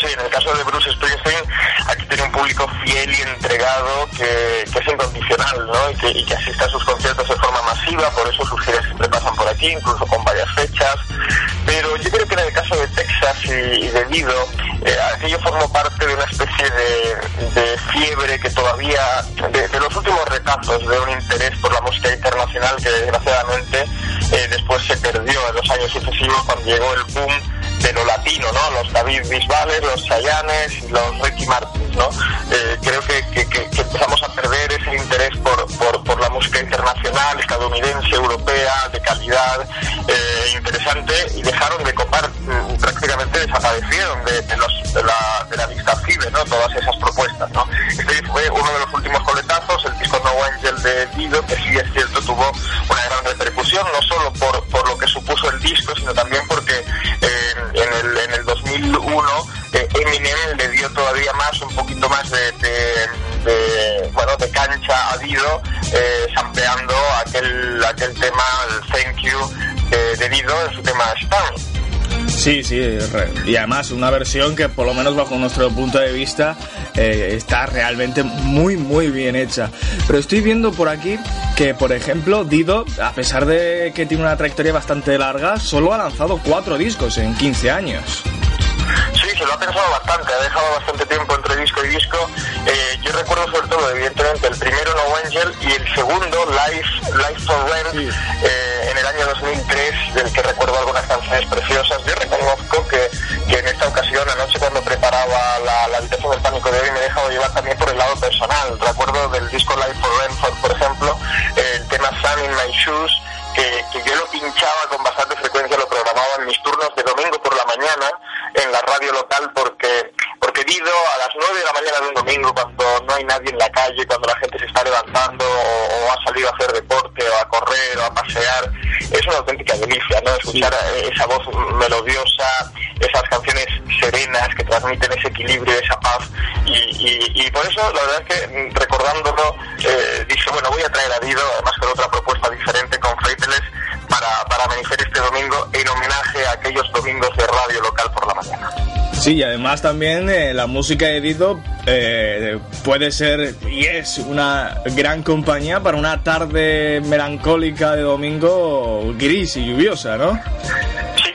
Sí, en el caso de Bruce Springsteen, aquí tiene un público fiel y entregado que, es incondicional, ¿no? Y que, asiste a sus conciertos de forma masiva, por eso sus giras siempre pasan por aquí, incluso con varias fechas. Pero yo creo que en el caso de Texas y, y de Dido, eh, aquello formó parte de una especie de, de fiebre que todavía, de, de los últimos retazos de un interés por la música internacional que desgraciadamente eh, después se perdió en los años sucesivos cuando llegó el boom de lo latino, ¿no? Los David Bisbales, los Chayanes, los Ricky Martins, ¿no? Eh, creo que, que- empezamos a perder ese interés por, por, la música internacional, estadounidense, europea, de calidad, eh, interesante, y dejaron de copar, mm, prácticamente desaparecieron de, los, de, la, de la lista FIBE, ¿no? Todas esas propuestas, ¿no? Este fue uno de los últimos coletazos, el disco No Angel de Dido, que sí es cierto, tuvo una gran repercusión, no solo por, por lo que supuso el disco, sino también porque en, el, en el 2001 eh, Eminem le dio todavía más, un poquito más de, bueno, de cancha a Dido, eh, aquel, aquel tema, el Thank You de, de Dido en su tema Stan. Sí, sí, y además una versión que por lo menos bajo nuestro punto de vista eh, está realmente muy muy bien hecha. Pero estoy viendo por aquí que, por ejemplo, Dido, a pesar de que tiene una trayectoria bastante larga, solo ha lanzado cuatro discos en 15 años. Lo ha pensado bastante, ha dejado bastante tiempo entre disco y disco. Eh, yo recuerdo sobre todo, evidentemente, el primero No Angel y el segundo Life, Life for Rent eh, en el año 2003, del que recuerdo algunas canciones preciosas. Yo reconozco que, que en esta ocasión, anoche cuando preparaba la, la habitación del pánico de hoy, me he dejado llevar también por el lado personal. Recuerdo del disco Life for Rent, por, por ejemplo, el tema Sun in My Shoes, que, que yo lo pinchaba con bastante frecuencia, lo programaba en mis turnos de domingo por la mañana en la radio local porque porque Dido a las 9 de la mañana de un domingo cuando no hay nadie en la calle, cuando la gente se está levantando o, o ha salido a hacer deporte o a correr o a pasear, es una auténtica delicia, ¿no? Escuchar esa voz melodiosa, esas canciones serenas que transmiten ese equilibrio, esa paz y, y- y por eso la verdad es que mm, recordándolo eh, dije, bueno, voy a traer a Dido además con otra propuesta diferente con Faithless para, para amanecer este domingo en homenaje a aquellos domingos de radio local por la mañana. Sí, y además también eh, la música de Dido eh, puede ser y es una gran compañía para una tarde melancólica de domingo gris y lluviosa, ¿no?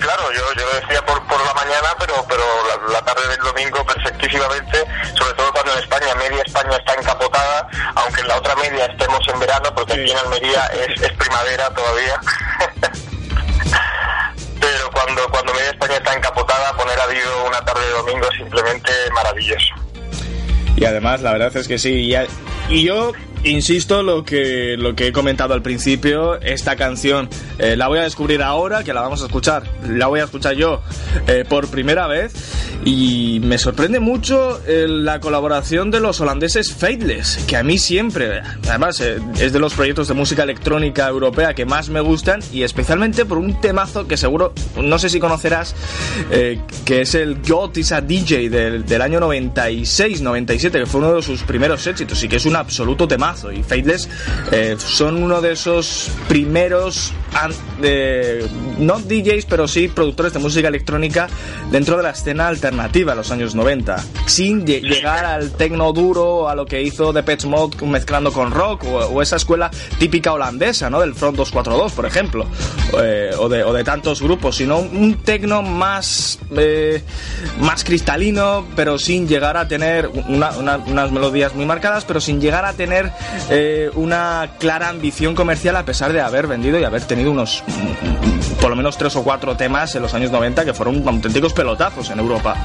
Claro, yo, yo lo decía por, por la mañana, pero, pero la, tarde del domingo perfectísimamente, sobre todo cuando en España, media España está encapotada, aunque en la otra media estemos en verano, porque aquí en Almería es, primavera todavía. pero cuando, cuando media España está encapotada, poner a Dido una tarde de domingo es simplemente maravilloso. Y además, la verdad es que sí. Y, y yo insisto lo que, lo que he comentado al principio, esta canción eh, la voy a descubrir ahora, que la vamos a escuchar. La voy a escuchar yo eh, por primera vez. Y me sorprende mucho eh, la colaboración de los holandeses Faithless, que a mí siempre, además, es de los proyectos de música electrónica europea que más me gustan, y especialmente por un temazo que seguro, no sé si conocerás, que es el God is a DJ del, del año 96-97, que fue uno de sus primeros éxitos y que es un absoluto temazo. Y Faithless eh, son uno de esos primeros, de, no DJs, pero sí productores de música electrónica dentro de la escena alternativa de los años 90, sin lle- llegar al tecno duro, a lo que hizo Depeche Mode mezclando con rock, o, esa escuela típica holandesa, ¿no? Del Front 242, por ejemplo, eh, o, de, o de tantos grupos, sino un tecno más, eh, más cristalino, pero sin llegar a tener una- una- unas melodías muy marcadas, pero sin llegar a tener eh, una clara ambición comercial, a pesar de haber vendido y haber tenido unos, por lo menos tres o cuatro temas en los años 90 que fueron auténticos pelotazos en Europa.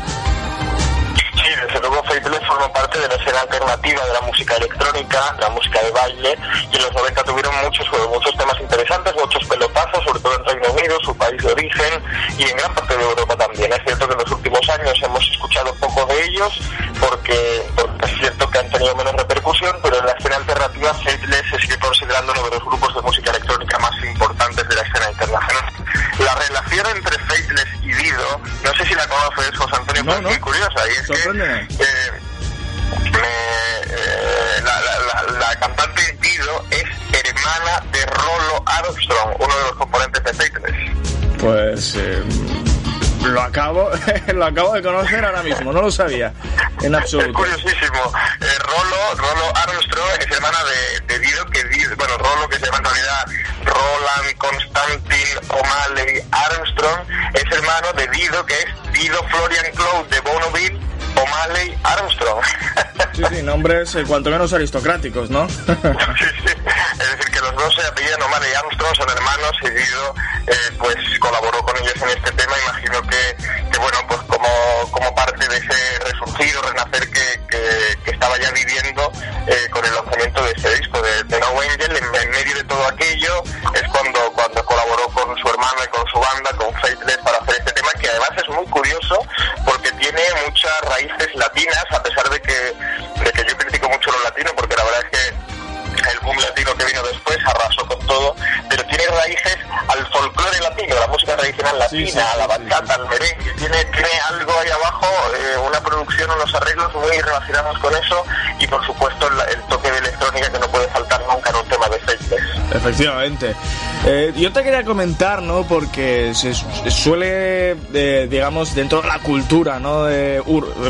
Sí, desde luego Faithless formó parte de la escena alternativa de la música electrónica, la música de baile, y en los 90 tuvieron muchos, muchos temas interesantes, muchos pelotazos, sobre todo en Reino Unido, país de origen, y en gran parte de Europa también. Es cierto que en los últimos años hemos escuchado poco de ellos, porque, porque es cierto que han tenido menos repercusión, pero en la escena alternativa Faithless se sigue considerando uno de los grupos de música electrónica más importantes de la escena internacional. La relación entre Faithless y Dido, no sé si la conoces, José Antonio, pero es muy curiosa, y es que eh, me- eh, la, la- la- la cantante Dido es hermana de Rollo Armstrong, uno de los componentes de Faithless. Pues eh, lo acabo lo acabo de conocer ahora mismo, no lo sabía en Es absoluto. curiosísimo. Eh, Rolo, Rolo Armstrong es hermana de, de Dido, que Dido, bueno, Rolo, que se llama en realidad Roland Constantin O'Malley Armstrong, es hermano de Dido, que es Dido Florian Cloud de Bonneville O'Malley Armstrong. Sí, sí, nombres eh, cuanto menos aristocráticos, ¿no? Es decir, que los dos se apellidan O'Malley Armstrong son hermanos y Guido eh, pues colaboró con ellos en este tema. Imagino que, que, bueno, pues como, como parte de ese resurgir o renacer que, que- que estaba ya viviendo eh, con el lanzamiento de este disco de, de No Angel, en, en medio de todo aquello es cuando, cuando colaboró con su hermano y con su banda, con Faithless, para hacer además es muy curioso porque tiene muchas raíces latinas, a pesar de que, de que yo critico mucho lo latino, porque la verdad es que el boom latino que vino después arrasó con todo, pero tiene raíces al folclore latino, la música tradicional latina, Sí, sí, a la bachata, al merengue, tiene, tiene algo ahí abajo, eh, una producción, unos arreglos muy relacionados con eso y por supuesto el, el toque de electrónica que no puede faltar nunca en un tema de Faithless. Efectivamente. Eh, yo te quería comentar, ¿no? Porque se su- suele, eh, digamos, dentro de la cultura, ¿no? de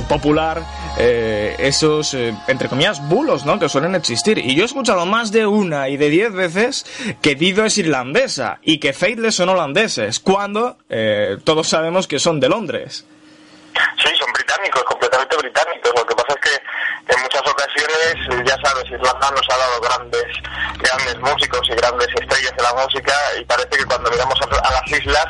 popular, eh, esos, eh, entre comillas, bulos, ¿no? Que suelen existir. Y yo he escuchado más de una y de diez veces que Dido es irlandesa y que Faithless son holandeses, cuando eh, todos sabemos que son de Londres. Sí, son británicos, completamente británicos. Lo que pasa es que en muchas ocasiones, ya sabes, Irlanda nos ha dado grandes, grandes músicos y grandes estrellas de la música y parece que cuando miramos a, a las islas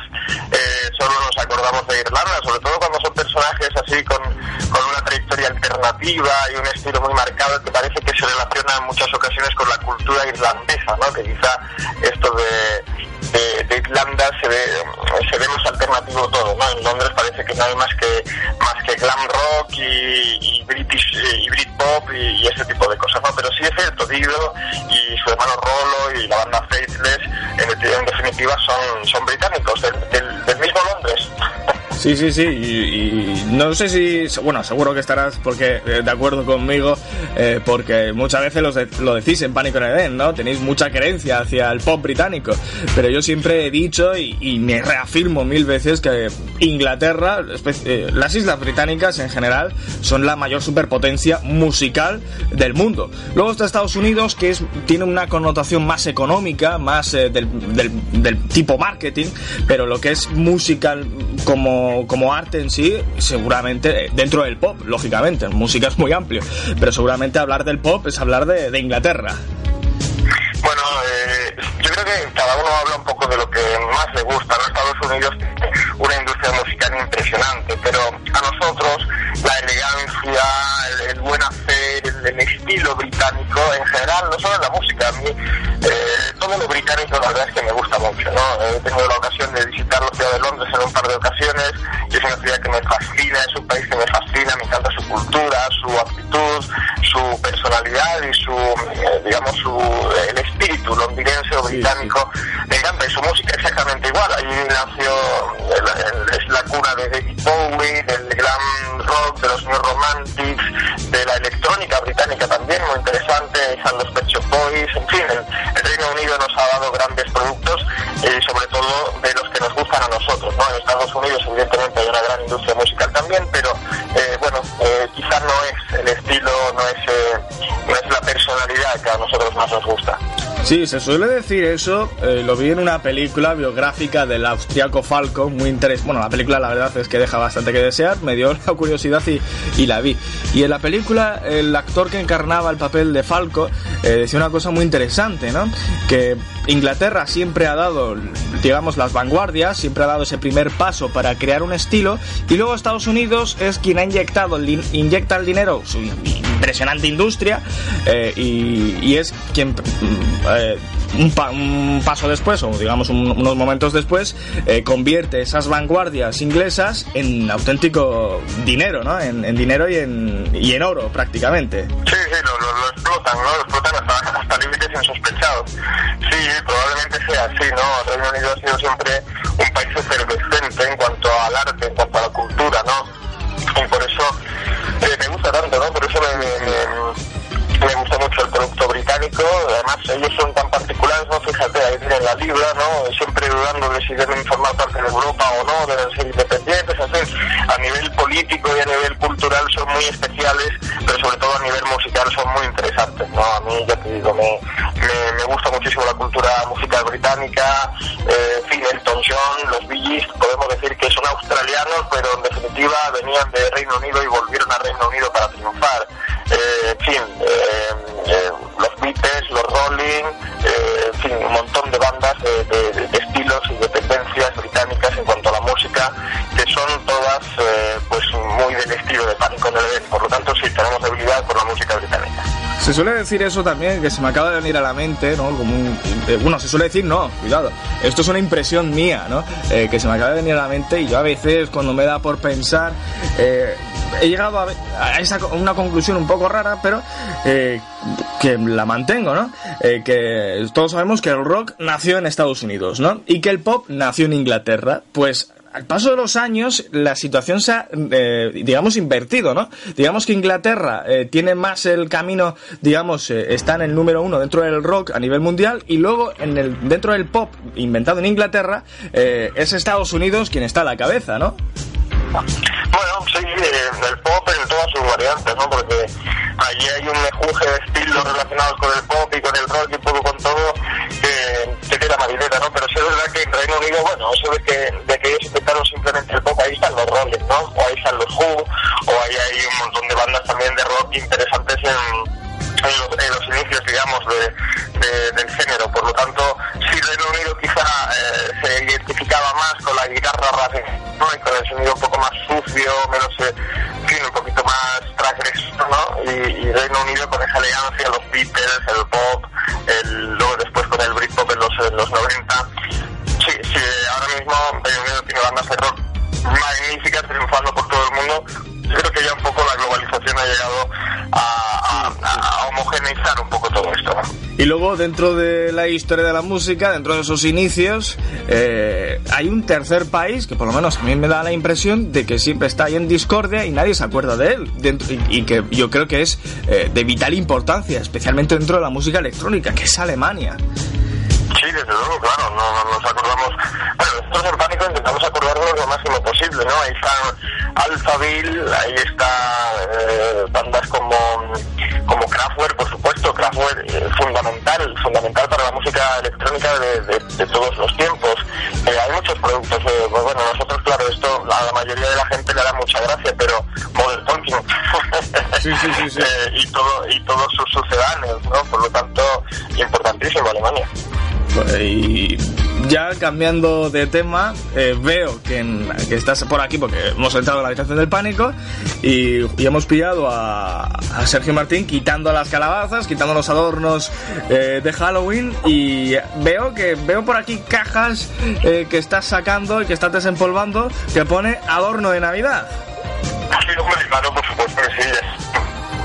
eh, solo nos acordamos de Irlanda, sobre todo cuando son personajes así con, con una trayectoria alternativa y un estilo muy marcado que parece que se relaciona en muchas ocasiones con la cultura irlandesa, ¿no? Que quizá esto de, de, de Irlanda se ve, se ve más alternativo todo, ¿no? En Londres parece que no hay más que más que glam rock y, y British y Britpop y, y ese tipo de cosas, ¿no? Pero sí es cierto, Dido y su hermano Rolo y la banda Faithless, en, en definitiva son, son británicos. Sí, sí, sí, y, no sé si, bueno, seguro que estarás porque eh, de acuerdo conmigo, eh, porque muchas veces los lo decís en Pánico en Edén, ¿no? Tenéis mucha creencia hacia el pop británico, pero yo siempre he dicho y, me reafirmo mil veces que Inglaterra, eh, las islas británicas en general, son la mayor superpotencia musical del mundo. Luego está Estados Unidos, que es, tiene una connotación más económica, más del- del tipo marketing, pero lo que es musical como, como arte en sí, seguramente eh, dentro del pop, lógicamente, música es muy amplio, pero seguramente hablar del pop es hablar de, Inglaterra. Bueno, eh, yo creo que cada uno habla un poco de lo que más le gusta. ¿no? Estados Unidos tiene una industria musical impresionante, pero a nosotros la elegancia, el, el buen hacer, el, el estilo británico en general, no solo en la música, a mí eh, todo lo británico la verdad es que me gusta mucho. ¿no? He tenido la ocasión de visitar la ciudad de Londres en un par de ocasiones y es una ciudad que me fascina, es un país que me fascina, me encanta su cultura, su actitud, su personalidad y su, eh, digamos, su, el espíritu londinense o británico. Me encanta y su música exactamente igual. Allí nació, el- el- es la cuna de David Bowie, del glam rock, de los New Romantics, de la electrónica británica también, muy interesante, están los Pet Shop Boys, en fin, el, el Reino Unido nos ha dado grandes productos y sobre todo de los que nos gustan a nosotros. ¿no? En Estados Unidos evidentemente hay una gran industria musical también, pero eh, bueno, eh, quizás no es el estilo, no es, eh, no es la personalidad que a nosotros más nos gusta. Sí, se suele decir eso, eh, lo vi en una película biográfica del austriaco Falco, muy interesante. Bueno, la película la verdad es que deja bastante que desear, me dio la curiosidad y, y la vi. Y en la película el actor que encarnaba el papel de Falco eh, decía una cosa muy interesante, ¿no? Que Inglaterra siempre ha dado, digamos, las vanguardias, siempre ha dado ese primer paso para crear un estilo y luego Estados Unidos es quien ha inyectado, inyecta el dinero, su impresionante industria eh, y, y es quien mm, eh, un, pa- un paso después o digamos un- unos momentos después eh, convierte esas vanguardias inglesas en auténtico dinero, ¿no? En, dinero y en, y en oro prácticamente. Sí, sí, lo, lo- lo explotan, ¿no? Lo explotan hasta, hasta límites insospechados. Sí, probablemente sea así, ¿no? Reino Unido ha sido siempre un país efervescente en cuanto al arte, en cuanto a la cultura, ¿no? Y por eso eh, me gusta tanto, ¿no? Por eso me gusta mucho el producto británico. Además, ellos son tan particulares, ¿no? Fíjate, ahí tienen la libra, ¿no? Siempre dudando de si deben formar parte de Europa o no, deben ser independientes. A nivel político y a nivel cultural son muy especiales, pero sobre todo a nivel musical son muy interesantes, ¿no? A mí, ya te digo, me, me, me gusta muchísimo la cultura musical británica, eh, fin, Elton John, los Bee podemos decir que son australianos, pero en definitiva venían de Reino Unido y volvieron a Reino Unido para triunfar. Eh, en fin, eh, eh, eh, los Beatles, los Rolling, eh, en fin, un montón de bandas de, de, de estilos y de tendencias británicas en cuanto a la música, que son todas eh, pues muy del estilo de Pánico de Bebé. Por lo tanto, sí, tenemos debilidad por la música británica. Se suele decir eso también, que se me acaba de venir a la mente, ¿no? Como un, eh, bueno, se suele decir, no, cuidado, esto es una impresión mía, ¿no? Eh, que se me acaba de venir a la mente y yo a veces cuando me da por pensar, eh, he llegado a, a esa, una conclusión un poco rara, pero que la mantengo, ¿no? Eh, que todos sabemos que el rock nació en Estados Unidos, ¿no? Y que el pop nació en Inglaterra. Pues al paso de los años, la situación se ha, eh, digamos, invertido, ¿no? Digamos que Inglaterra eh, tiene más el camino, digamos, eh, está en el número uno dentro del rock a nivel mundial y luego en el, dentro del pop inventado en Inglaterra eh, es Estados Unidos quien está a la cabeza, ¿no? Bueno, sí, eh, el pop en todas sus variantes, ¿no? Porque allí hay un mejunje de estilos relacionados con el pop y con el rock y un poco con todo que te queda marinera, ¿no? Pero sí es verdad que en Reino Unido, bueno, eso de que, de que ellos inventaron simplemente el pop, ahí están los roles, ¿no? O ahí están los Who, o ahí hay un montón de bandas también de rock interesantes en, los, inicios, digamos, de, de- del género. Por lo tanto, sí, Reino Unido quizá eh, se identificaba más con la guitarra ¿no? Y con el sonido un poco más sucio, menos, eh, fin, un poquito más ¿no? Y, Reino Unido con esa elegancia, los Beatles, el pop, el, luego después con el Britpop en los, en los 90. Sí, sí, ahora mismo Reino Unido tiene bandas de rock magníficas triunfando por todo el mundo. Creo que ya un poco la globalización ha llegado a, homogeneizar un poco todo esto. Y luego, dentro de la historia de la música, dentro de esos inicios, eh, hay un tercer país que por lo menos a mí me da la impresión de que siempre está ahí en discordia y nadie se acuerda de él. Dentro- y, y que yo creo que es eh, de vital importancia, especialmente dentro de la música electrónica, que es Alemania. Sí, desde luego, claro, no, no nos acordamos. Bueno, nosotros en Pánico intentamos acordarnos lo máximo posible, ¿no? Ahí está Alphaville, ahí está eh, bandas como, como Kraftwerk, por supuesto, Kraftwerk eh, fundamental, fundamental para la música electrónica de, de- de todos los tiempos. Eh, hay muchos productos, eh, pues bueno, nosotros, claro, esto a la mayoría de la gente le da mucha gracia, pero Modern Talking Sí, sí, sí, sí. Y, todo, y todos sus sucedáneos, ¿no? Por lo tanto, importantísimo Alemania. Y ya cambiando de tema, eh, veo que, estás por aquí porque hemos entrado en la habitación del pánico y, hemos pillado a, Sergio Martín quitando las calabazas, quitando los adornos eh, de Halloween y veo que veo por aquí cajas eh, que estás sacando y que estás desempolvando que pone adorno de Navidad.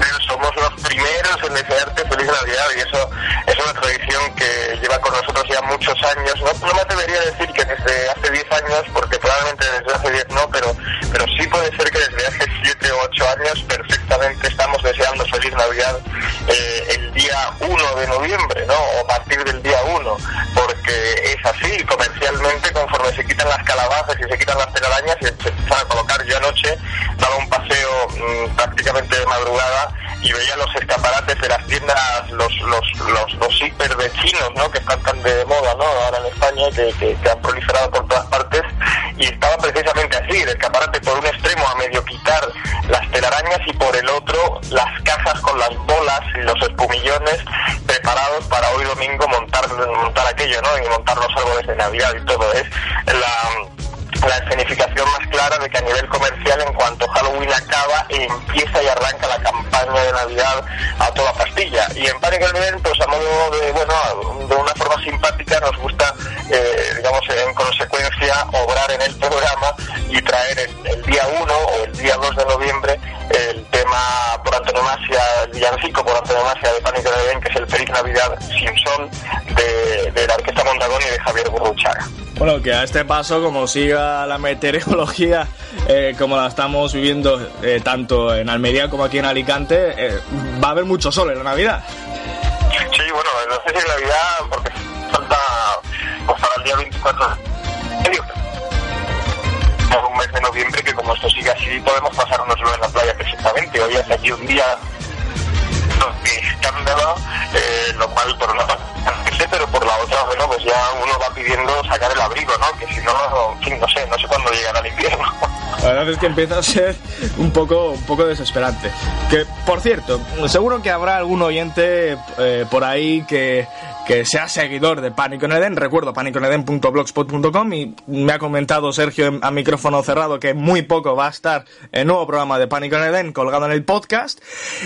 Pero somos los primeros en desearte feliz Navidad y eso es una tradición que lleva con nosotros ya muchos años. No, me atrevería a decir que desde hace 10 años, porque probablemente desde hace 10 no, pero, pero sí puede ser que desde hace 7 o 8 años perfectamente estamos deseando feliz Navidad eh, el día 1 de noviembre, ¿no? O a partir del día 1, porque es así, comercialmente, conforme se quitan las calabazas y se quitan las telarañas, se, se empiezan a colocar. Yo anoche daba un paseo mm, prácticamente de madrugada y veía los escaparates de las tiendas, los los los, los hiper de ¿no? Que están tan de moda, ¿no? Ahora en España, que, que, que han proliferado por todas partes y estaba precisamente así, el escaparate por un extremo a medio quitar las telarañas y por el otro las cajas con las bolas y los espumillones preparados para hoy domingo montar montar aquello, ¿no? Y montar los árboles de Navidad y todo. Es la, la escenificación más clara de que a nivel comercial, en cuanto Halloween acaba, empieza y arranca la campaña de Navidad a toda pastilla. Y en Panic Event, pues a modo de, bueno, de una forma simpática, nos gusta, eh, digamos, en consecuencia, obrar en el programa y traer el, día 1 o el día 2 de noviembre el tema por antonomasia, el villancico por antonomasia de Panic Event, que es el Feliz Navidad sin Sol de, de la Orquesta Mondragón y de Javier Burruchaga. Bueno, que a este paso, como siga la meteorología eh, como la estamos viviendo eh, tanto en Almería como aquí en Alicante, eh, va a haber mucho sol en la Navidad. Sí, bueno, no sé si en Navidad, porque falta pues, para el día 24 de un mes de noviembre que como esto sigue así podemos pasárnoslo en la playa perfectamente. Hoy hace aquí un día de escándalo, eh, lo cual por una parte pero por la otra, bueno, pues ya uno va pidiendo sacar el abrigo, ¿no? Que si no, en fin, no sé, no sé cuándo llegará el invierno. La verdad es que empieza a ser un poco, un poco desesperante. Que, por cierto, seguro que habrá algún oyente eh, por ahí que, que sea seguidor de Pánico en Eden. Recuerdo paniconeden.blogspot.com y me ha comentado Sergio a micrófono cerrado que muy poco va a estar el nuevo programa de Pánico en Eden colgado en el podcast.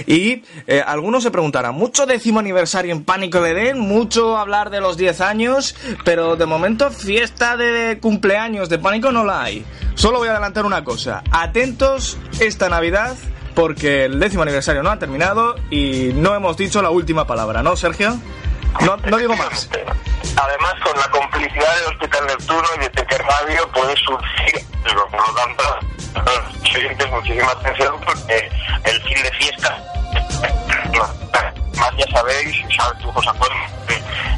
Y eh, algunos se preguntarán, mucho décimo aniversario en Pánico de Eden, mucho hablar de los 10 años, pero de momento fiesta de cumpleaños de Pánico no la hay. Solo voy a adelantar una cosa, atentos esta Navidad porque el décimo aniversario no ha terminado y no hemos dicho la última palabra, ¿no, Sergio? No, no digo más. Además, con la complicidad del Hospital Neptuno y de Teque Radio puede surgir. Por lo tanto, muchísima atención porque el fin de fiesta, más ya sabéis, sabes tú, José Antonio,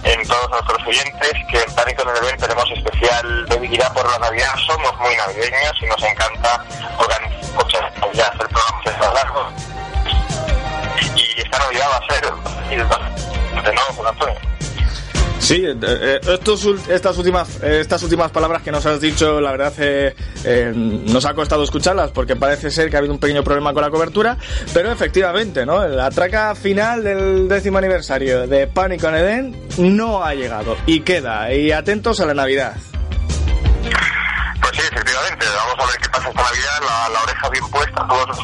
en todos nuestros oyentes, que en Pánico en el Event tenemos especial debilidad por la Navidad. Somos muy navideños y nos encanta organizar cosas ya hacer programas largos. Y esta Navidad va a ser de nuevo, José Antonio. Sí, eh, eh, estos estas, últimas, eh, estas últimas palabras que nos has dicho, la verdad, nos ha costado escucharlas porque parece ser que ha habido un pequeño problema con la cobertura, pero efectivamente, ¿no? La traca final del décimo aniversario de Pánico en Edén no ha llegado y queda. Y atentos a la Navidad. Efectivamente, vamos a ver qué pasa esta Navidad, la, la oreja bien puesta, todos los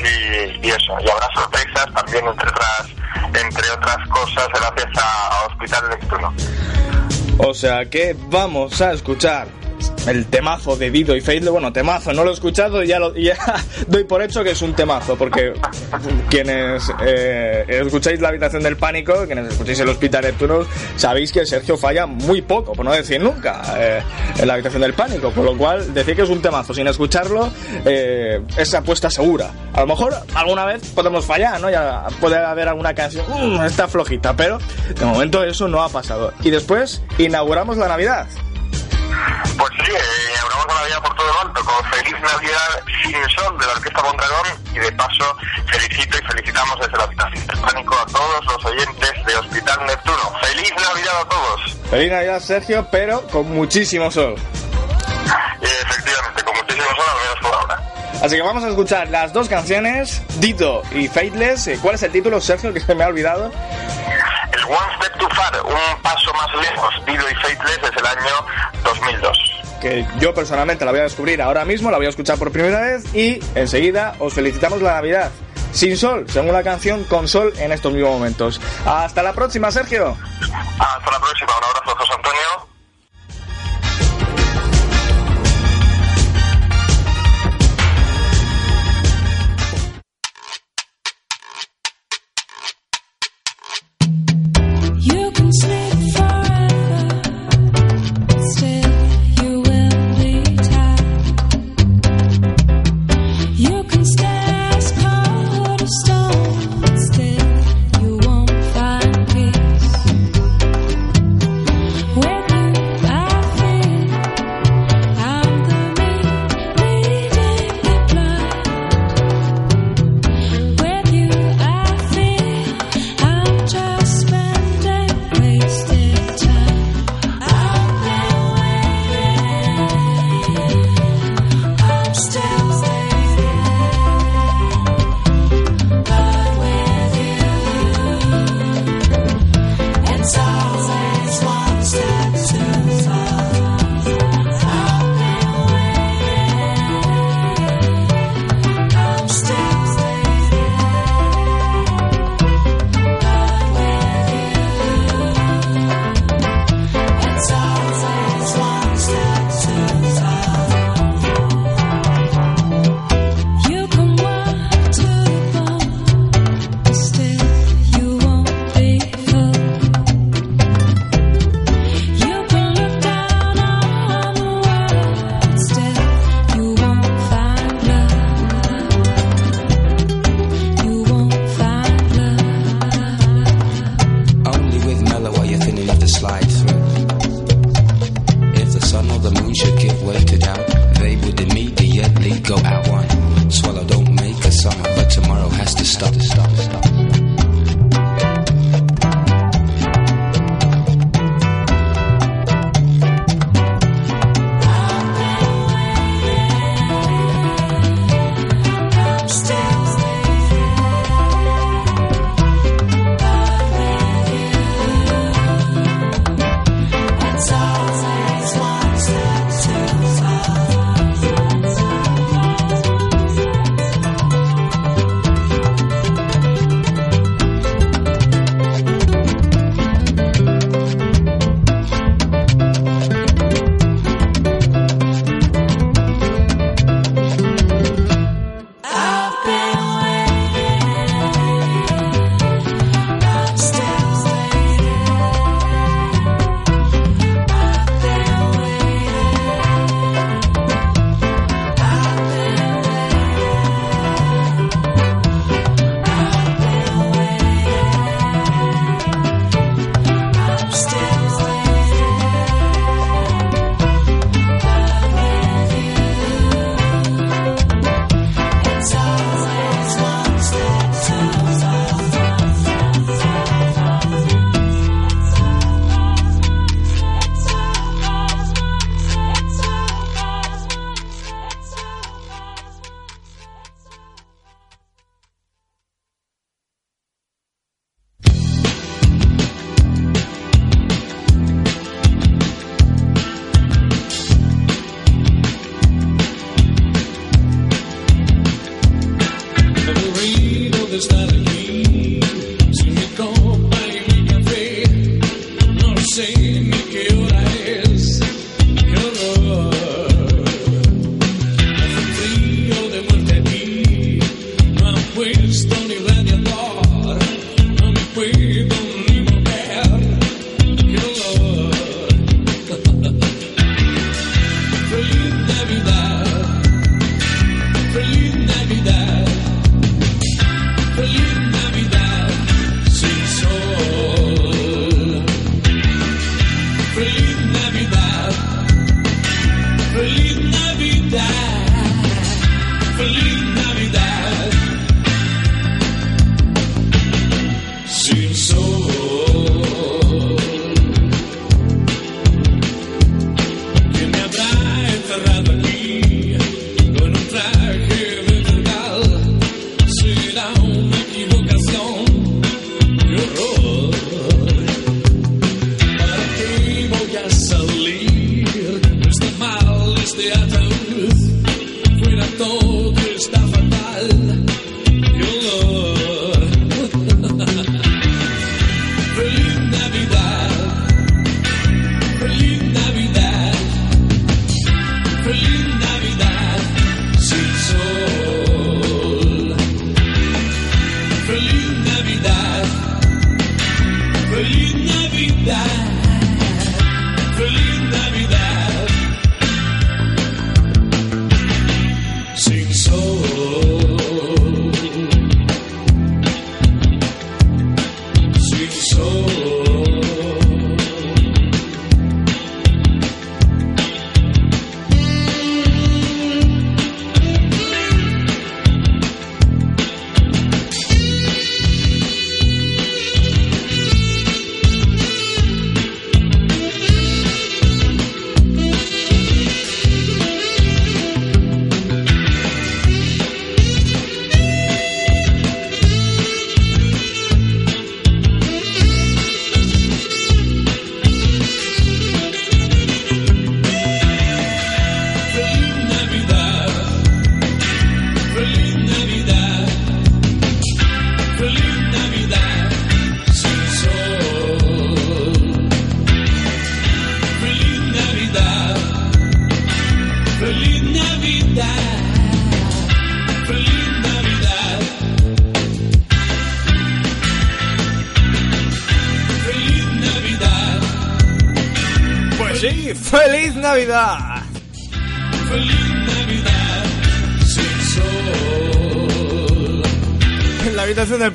y, y eso, y habrá sorpresas también entre otras, entre otras cosas gracias a Hospital Neptuno. O sea que vamos a escuchar el temazo de Dido y Faithless. Bueno, temazo, no lo he escuchado y ya, lo- doy por hecho que es un temazo, porque quienes eh, escucháis La Habitación del Pánico, quienes escucháis el Hospital Neptuno, sabéis que Sergio falla muy poco, por no decir nunca, eh, en La Habitación del Pánico, con lo cual decir que es un temazo sin escucharlo eh, es apuesta segura. A lo mejor alguna vez podemos fallar, ¿no? Ya puede haber alguna canción, "Mm, está flojita, pero de momento eso no ha pasado. Y después inauguramos la Navidad. Pues sí, eh, inauguramos la Navidad por todo lo alto con Feliz Navidad sin sol de la Orquesta Mondragón y de paso felicito y felicitamos desde la Habitación del Pánico a todos los oyentes de Hospital Neptuno. ¡Feliz Navidad a todos! Feliz Navidad, Sergio, pero con muchísimo sol. Y efectivamente, con muchísimo sol, al menos por ahora. Así que vamos a escuchar las dos canciones, Dito y Faithless. Eh, ¿Cuál es el título, Sergio, que se me ha olvidado? El One Step Too Far, un paso más lejos, Dido y Faithless desde el año 2002. Que yo personalmente la voy a descubrir ahora mismo, la voy a escuchar por primera vez y enseguida os felicitamos la Navidad. Sin sol, según la canción, con sol en estos mismos momentos. Hasta la próxima, Sergio. Hasta la próxima, un abrazo, José Antonio. Sleep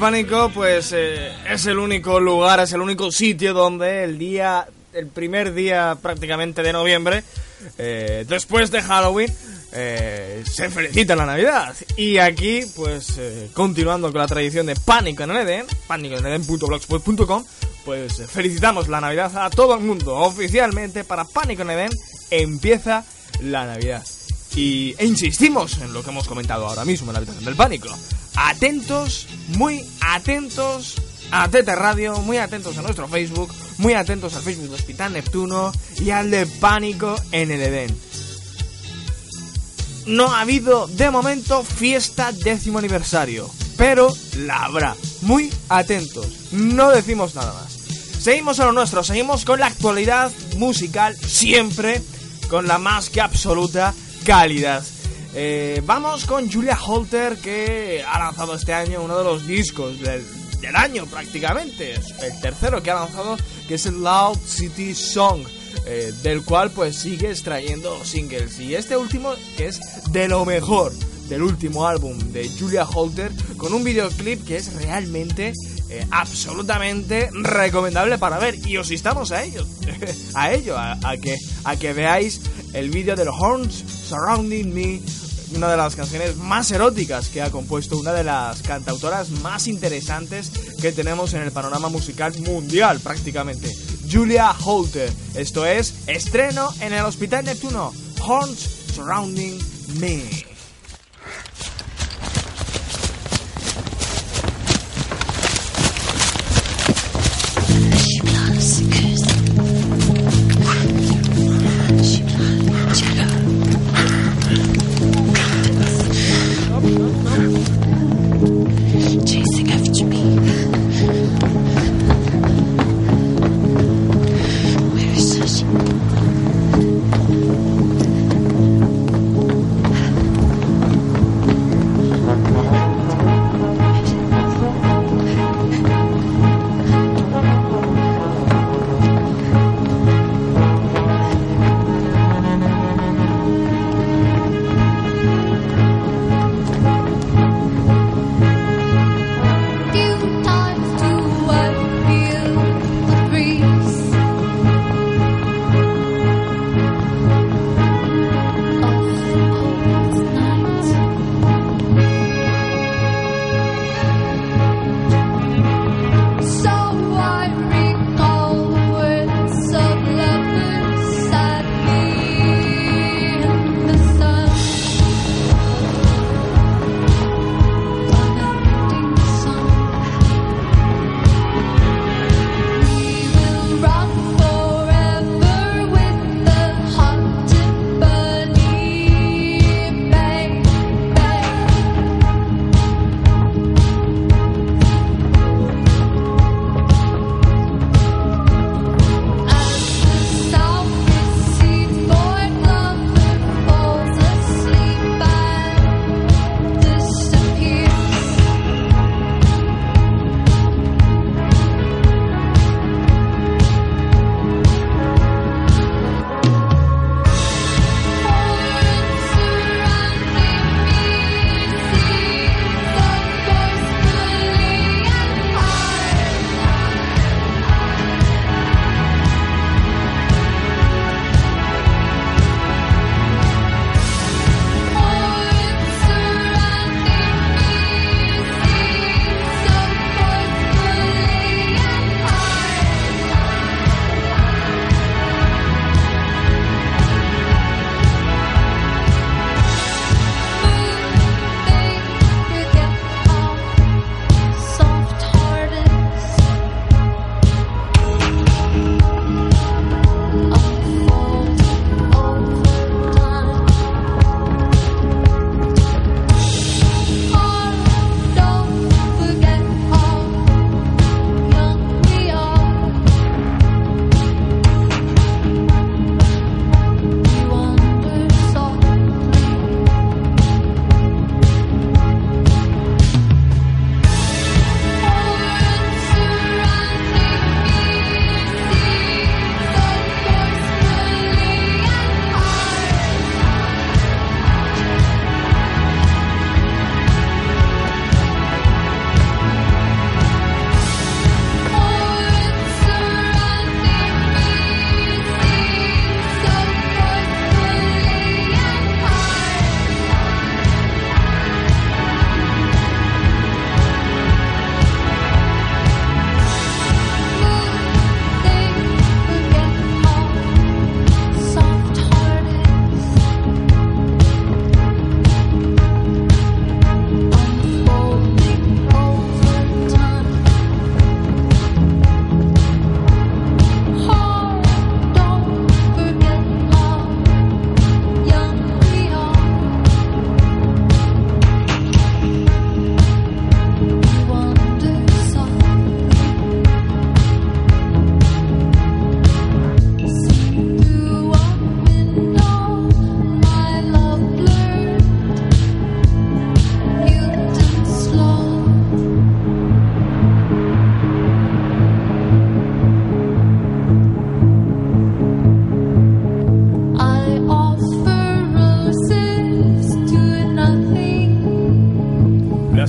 pánico, pues eh, es el único lugar, es el único sitio donde el día, el primer día prácticamente de noviembre, eh, después de Halloween, eh, se felicita la Navidad. Y aquí, pues, continuando con la tradición de Pánico en el Edén, pánicoeneden.blogspot.com, pues eh, felicitamos la Navidad a todo el mundo. Oficialmente, para Pánico en el empieza la Navidad. Y, e insistimos en lo que hemos comentado ahora mismo en la habitación del pánico. Atentos, muy atentos a Tete Radio, muy atentos a nuestro Facebook, muy atentos al Facebook de Hospital Neptuno y al de Pánico en el Edén. No ha habido de momento fiesta décimo aniversario, pero la habrá. Muy atentos, no decimos nada más. Seguimos a lo nuestro, seguimos con la actualidad musical siempre con la más que absoluta calidad. Eh, vamos con Julia Holter que ha lanzado este año uno de los discos del, del año prácticamente, el tercero que ha lanzado que es el Loud City Song. eh, del cual pues sigue extrayendo singles y este último que es de lo mejor del último álbum de Julia Holter con un videoclip que es realmente eh, absolutamente recomendable para ver. Y os instamos a ello a ello a, que a que veáis el vídeo de los Horns Surrounding Me una de las canciones más eróticas que ha compuesto una de las cantautoras más interesantes que tenemos en el panorama musical mundial prácticamente. Julia Holter. Esto es estreno en el Hospital Neptuno. Horns Surrounding Me 亲爱的。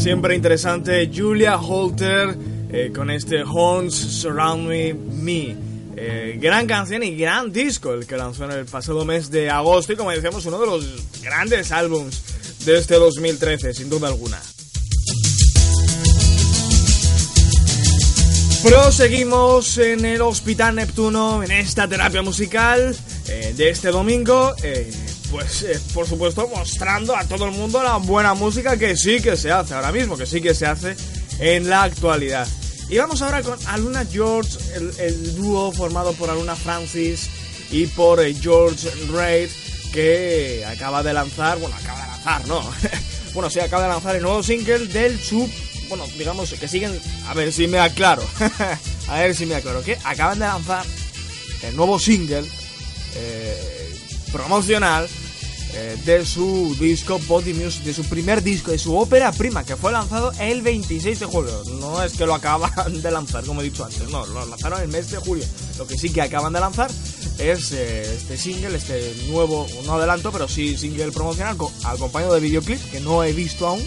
Siempre interesante Julia Holter eh, con este Horns Surround Me. Me. Eh, gran canción y gran disco el que lanzó en el pasado mes de agosto y como decíamos uno de los grandes álbums de este 2013 sin duda alguna. Proseguimos en el Hospital Neptuno en esta terapia musical eh, de este domingo. Pues eh, por supuesto mostrando a todo el mundo la buena música que sí que se hace ahora mismo, que sí que se hace en la actualidad. Y vamos ahora con Aluna George, el, dúo formado por Aluna Francis y por eh, George Reid, que acaba de lanzar, bueno, acaba de lanzar, ¿no? bueno, sí, acaba de lanzar el nuevo single del sub, bueno, digamos que siguen, a ver si me aclaro, a ver si me aclaro, que acaban de lanzar el nuevo single eh, promocional eh, de su disco Body Music, de su primer disco, de su ópera prima, que fue lanzado el 26 de julio. No es que lo acaban de lanzar, como he dicho antes, no, lo lanzaron el mes de julio. Lo que sí que acaban de lanzar es eh, este single, este nuevo, no adelanto, pero sí single promocional, co- acompañado de videoclip, que no he visto aún,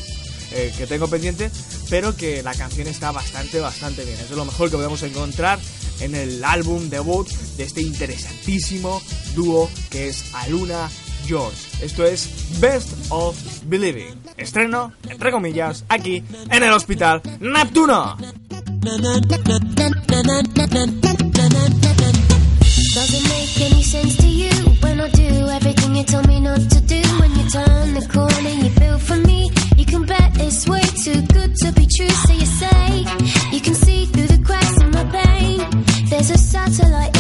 eh, que tengo pendiente, pero que la canción está bastante, bastante bien. Es de lo mejor que podemos encontrar en el álbum debut de este interesantísimo dúo que es Aluna George. Esto es Best of Believing. Estreno, entre comillas, aquí en el Hospital Neptuno. There's a satellite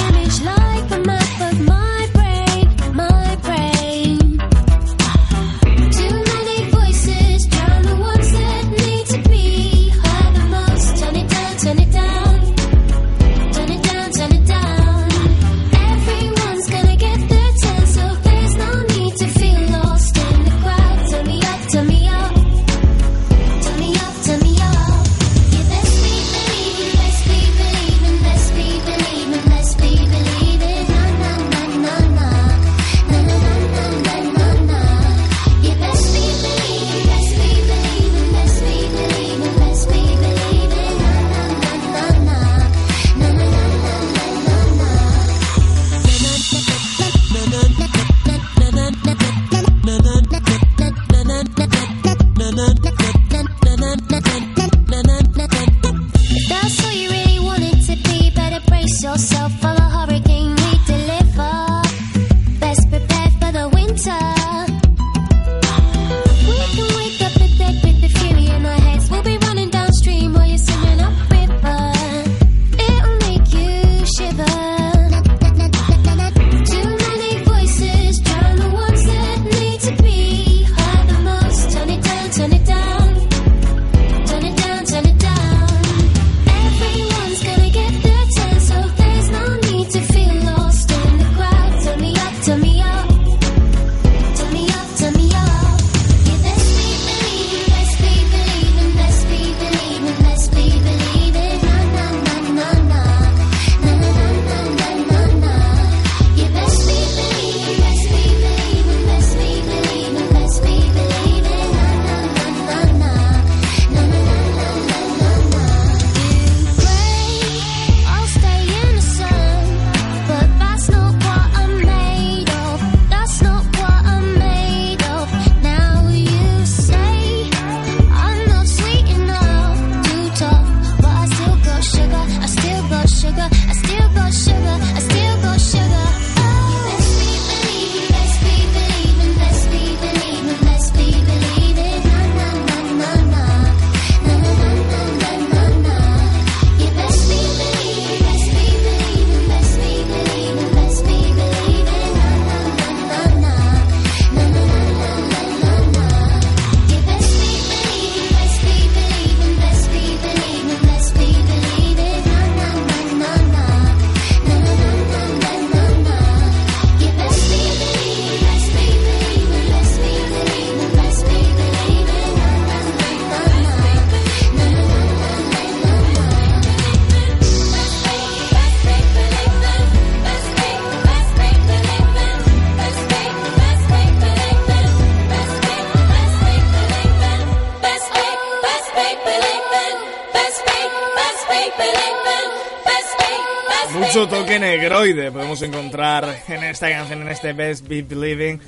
podemos encontrar en esta canción, en este Best Be Believing.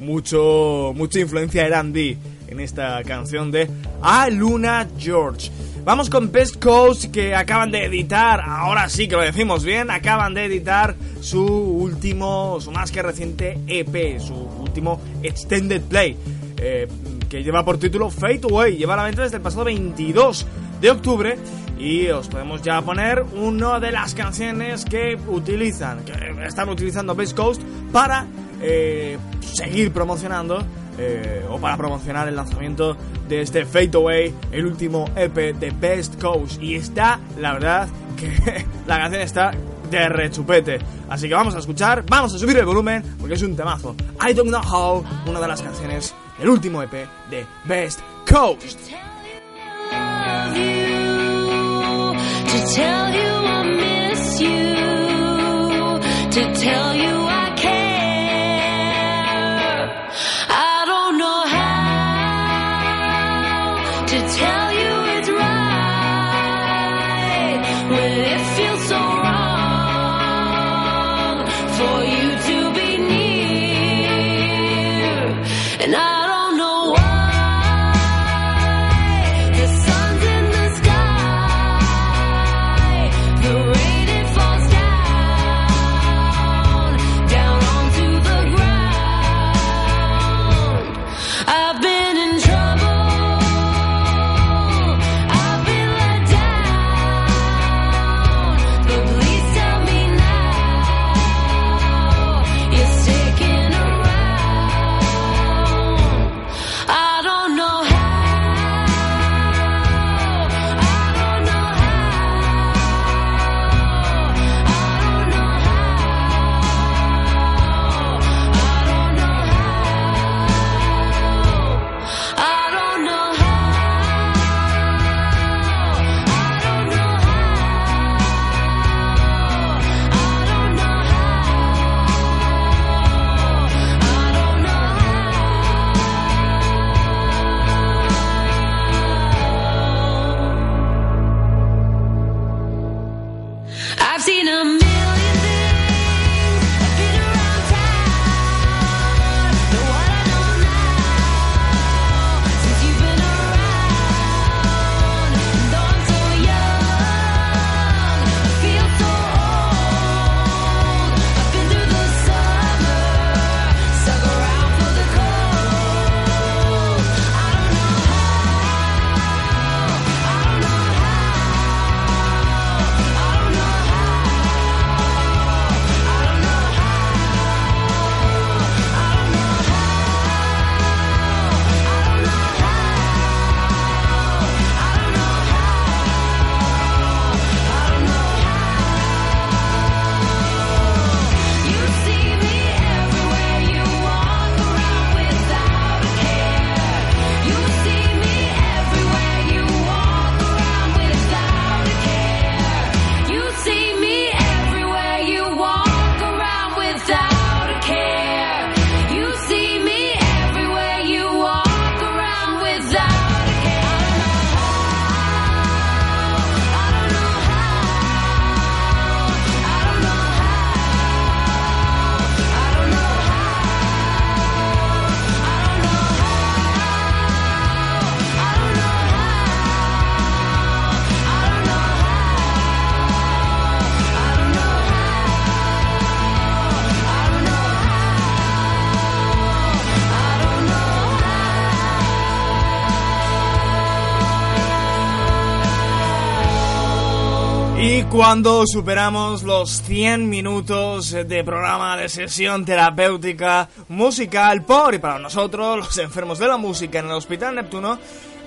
Mucho, mucha influencia R&B en esta canción de A Luna George. Vamos con Best Coast que acaban de editar, ahora sí que lo decimos bien, acaban de editar su último, su más que reciente EP, su último Extended Play, eh, que lleva por título Fade Away, lleva la venta desde el pasado 22 de octubre y os podemos ya poner una de las canciones que utilizan, que están utilizando Best Coast para eh, seguir promocionando eh, o para promocionar el lanzamiento de este Fade Away, el último EP de Best Coast. Y está, la verdad, que la canción está de rechupete. Así que vamos a escuchar, vamos a subir el volumen, porque es un temazo. I Don't Know How, una de las canciones del último EP de Best Coast. To tell you I miss you, to tell you cuando superamos los 100 minutos de programa de sesión terapéutica musical por y para nosotros, los enfermos de la música en el Hospital Neptuno,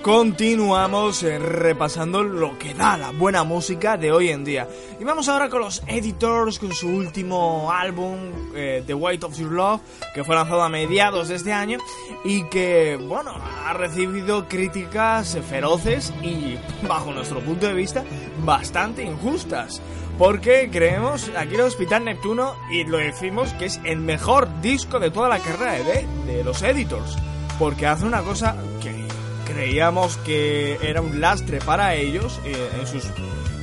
continuamos eh, repasando lo que da la buena música de hoy en día. Y vamos ahora con los Editors, con su último álbum, eh, The Weight of Your Love, que fue lanzado a mediados de este año y que, bueno, ha recibido críticas feroces y, bajo nuestro punto de vista, bastante injustas. Porque creemos aquí en el Hospital Neptuno, y lo decimos, que es el mejor disco de toda la carrera de, de los Editors. Porque hace una cosa que creíamos que era un lastre para ellos eh, en sus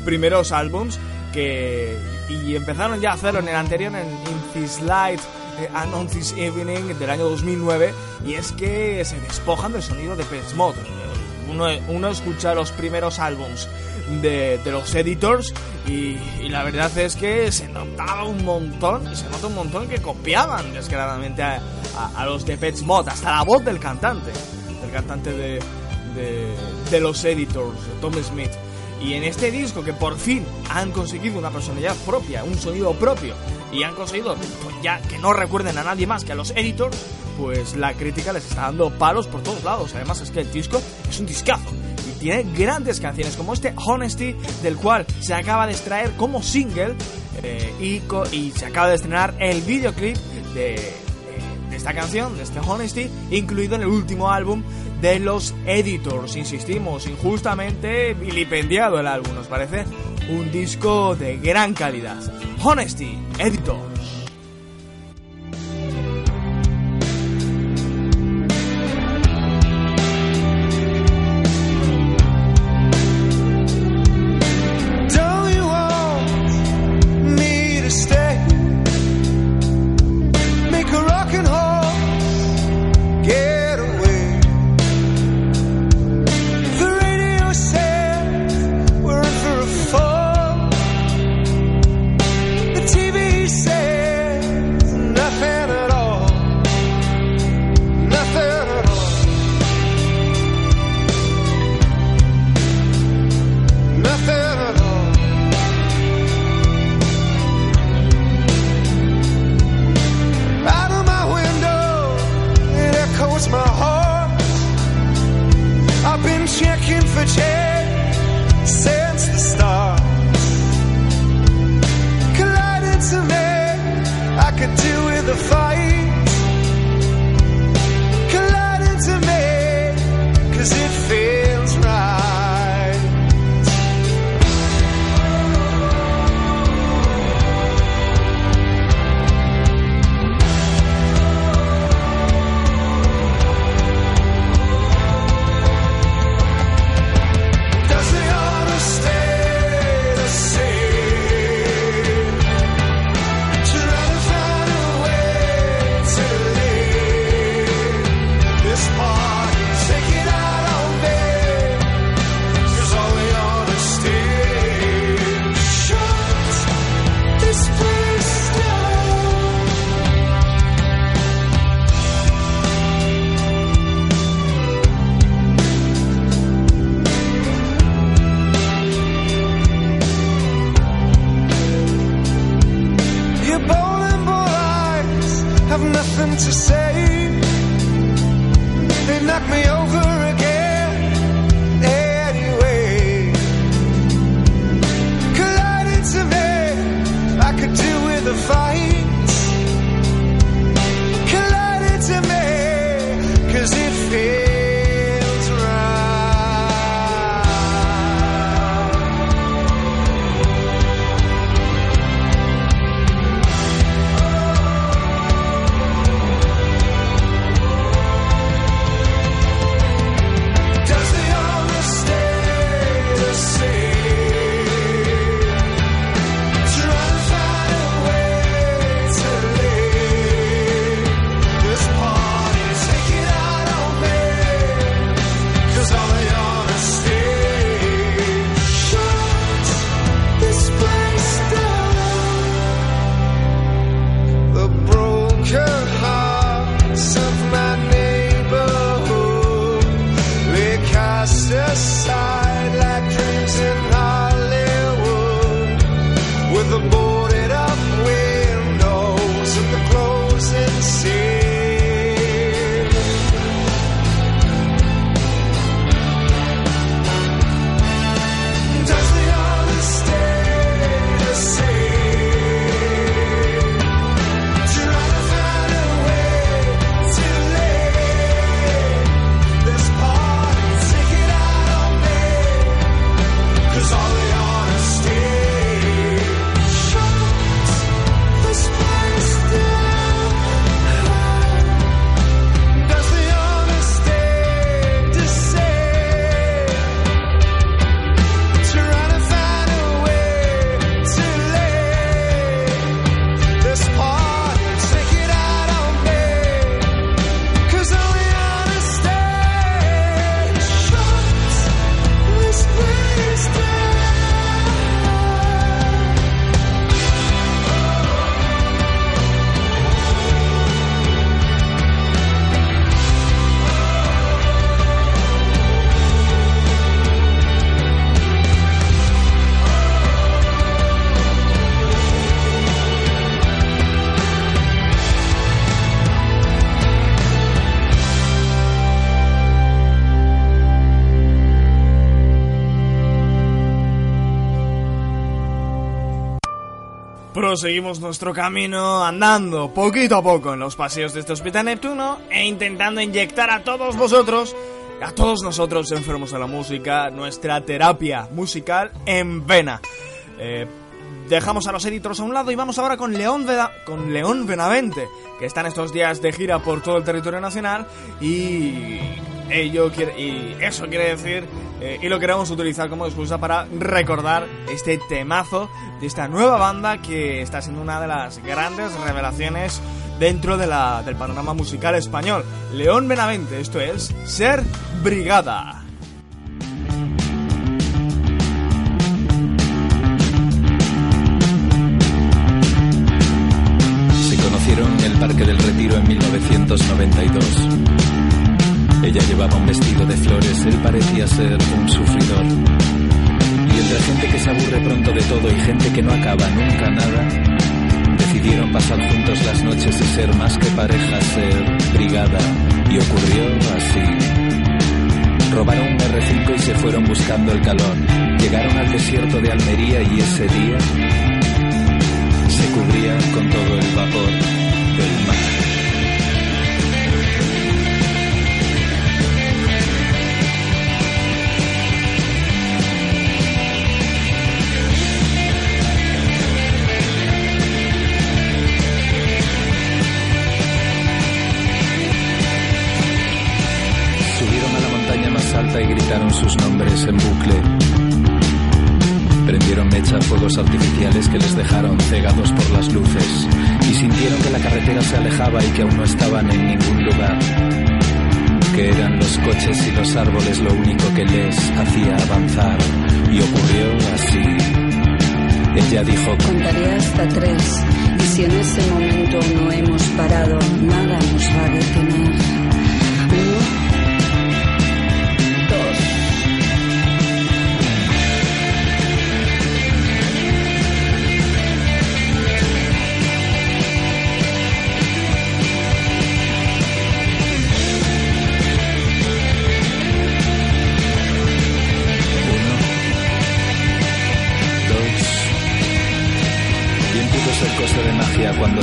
primeros álbums, que y empezaron ya a hacerlo en el anterior en In This Light eh, and This Evening del año 2009 y es que se despojan del sonido de Pet Mode. Uno, uno escucha los primeros álbums de, de los editors y, y la verdad es que se notaba un montón, se nota un montón que copiaban descaradamente a, a, a los de Pet Mode, hasta la voz del cantante, cantante de, de, de los editors, Tom Smith. Y en este disco que por fin han conseguido una personalidad propia, un sonido propio, y han conseguido pues, ya que no recuerden a nadie más que a los editors, pues la crítica les está dando palos por todos lados. Además es que el disco es un discazo y tiene grandes canciones como este Honesty, del cual se acaba de extraer como single eh, y, y se acaba de estrenar el videoclip de, de- de esta canción, de este Honesty, incluido en el último álbum de los Editors. Insistimos, injustamente vilipendiado el álbum, nos parece un disco de gran calidad. Honesty, Editors. Proseguimos nuestro camino andando poquito a poco en los paseos de este Hospital Neptuno e intentando inyectar a todos vosotros, a todos nosotros enfermos de la música, nuestra terapia musical en vena. Eh, dejamos a los editores a un lado y vamos ahora con León, Veda- con León Benavente, que están estos días de gira por todo el territorio nacional y ello quiere, y eso quiere decir eh, y lo queremos utilizar como excusa para recordar este temazo de esta nueva banda que está siendo una de las grandes revelaciones dentro de la, del panorama musical español. León Benavente, esto es Ser Brigada. Estaban en ningún lugar. Que eran los coches y los árboles lo único que les hacía avanzar. Y ocurrió así. Ella dijo, Contaré hasta tres. Y si en ese momento no hemos parado, nada nos va a detener.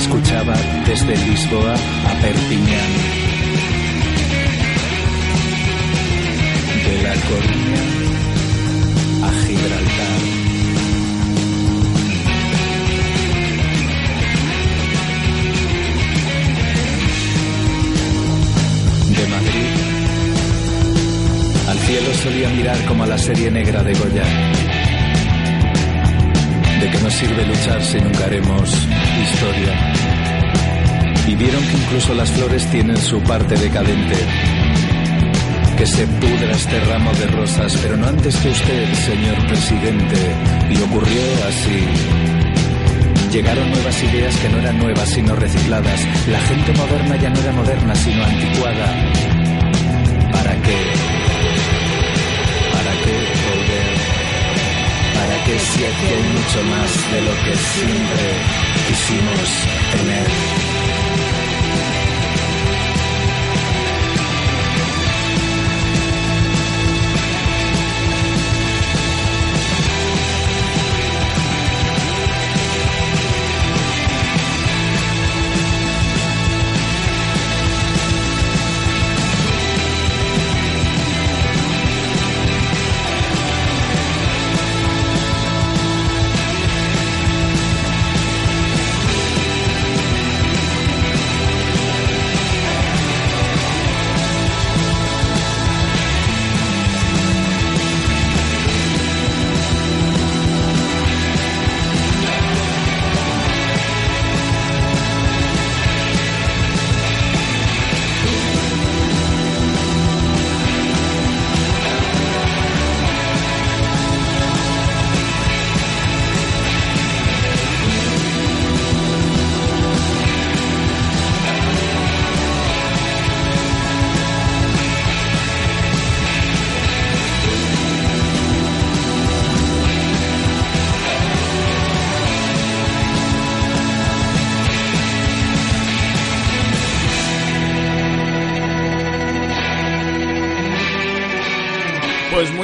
escuchaba desde Lisboa a Perpiñán. De La Coruña a Gibraltar. De Madrid al cielo solía mirar como a la serie negra de Goya. ¿De qué nos sirve luchar si nunca haremos historia? Y vieron que incluso las flores tienen su parte decadente. Que se pudra este ramo de rosas, pero no antes que usted, señor presidente. Y ocurrió así. Llegaron nuevas ideas que no eran nuevas sino recicladas. La gente moderna ya no era moderna sino anticuada. ¿Para qué? ¿Para qué volver? ¿Para qué si aquí hay mucho más de lo que siempre quisimos tener?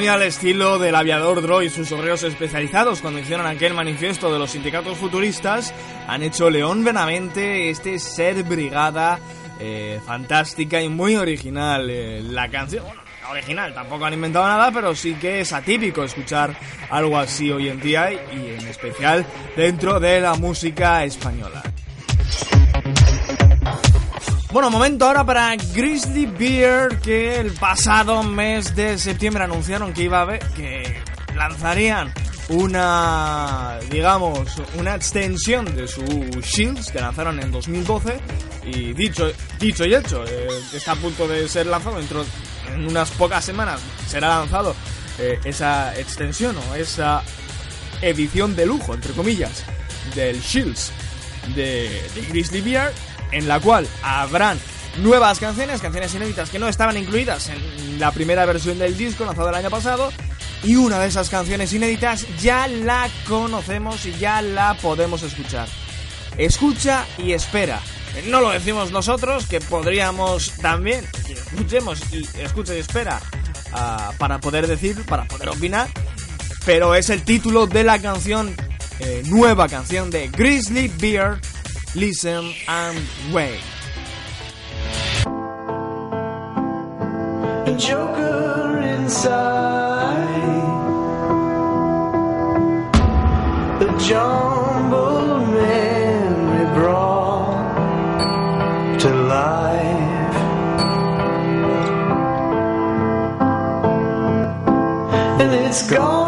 Al estilo del aviador Dro y sus obreros especializados cuando hicieron aquel manifiesto de los sindicatos futuristas, han hecho León Benavente este ser brigada eh, fantástica y muy original. Eh, la canción, bueno, no original, tampoco han inventado nada, pero sí que es atípico escuchar algo así hoy en día y en especial dentro de la música española. Bueno, momento ahora para Grizzly Bear que el pasado mes de septiembre anunciaron que iba a haber, que lanzarían una, digamos, una extensión de su Shields que lanzaron en 2012 y dicho, dicho y hecho, eh, está a punto de ser lanzado dentro en unas pocas semanas será lanzado eh, esa extensión o esa edición de lujo, entre comillas, del Shields de, de Grizzly Bear en la cual habrán nuevas canciones, canciones inéditas que no estaban incluidas en la primera versión del disco lanzado el año pasado. Y una de esas canciones inéditas ya la conocemos y ya la podemos escuchar. Escucha y espera. No lo decimos nosotros, que podríamos también, que escuchemos y escucha y espera ah, para poder decir, para poder opinar. Pero es el título de la canción, eh, nueva canción de Grizzly Bear, Listen and Wait. a joker inside, a jumbled memory brought to life, and it's gone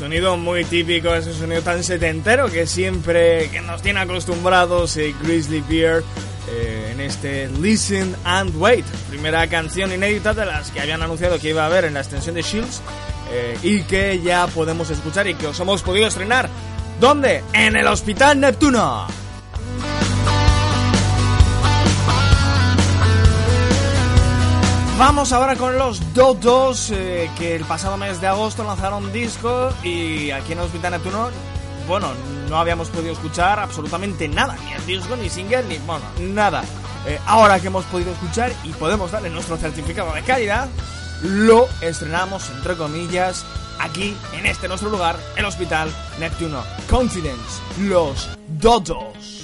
sonido muy típico, ese sonido tan setentero que siempre que nos tiene acostumbrados eh, Grizzly Bear eh, en este Listen and Wait, primera canción inédita de las que habían anunciado que iba a haber en la extensión de Shields eh, y que ya podemos escuchar y que os hemos podido estrenar ¿Dónde? En el Hospital Neptuno. Vamos ahora con los Dodos, eh, que el pasado mes de agosto lanzaron disco y aquí en Hospital Neptuno, bueno, no habíamos podido escuchar absolutamente nada, ni el disco, ni single, ni, bueno, nada. Eh, ahora que hemos podido escuchar y podemos darle nuestro certificado de calidad, lo estrenamos, entre comillas, aquí, en este nuestro lugar, el Hospital Neptuno. Confidence, los Dodos.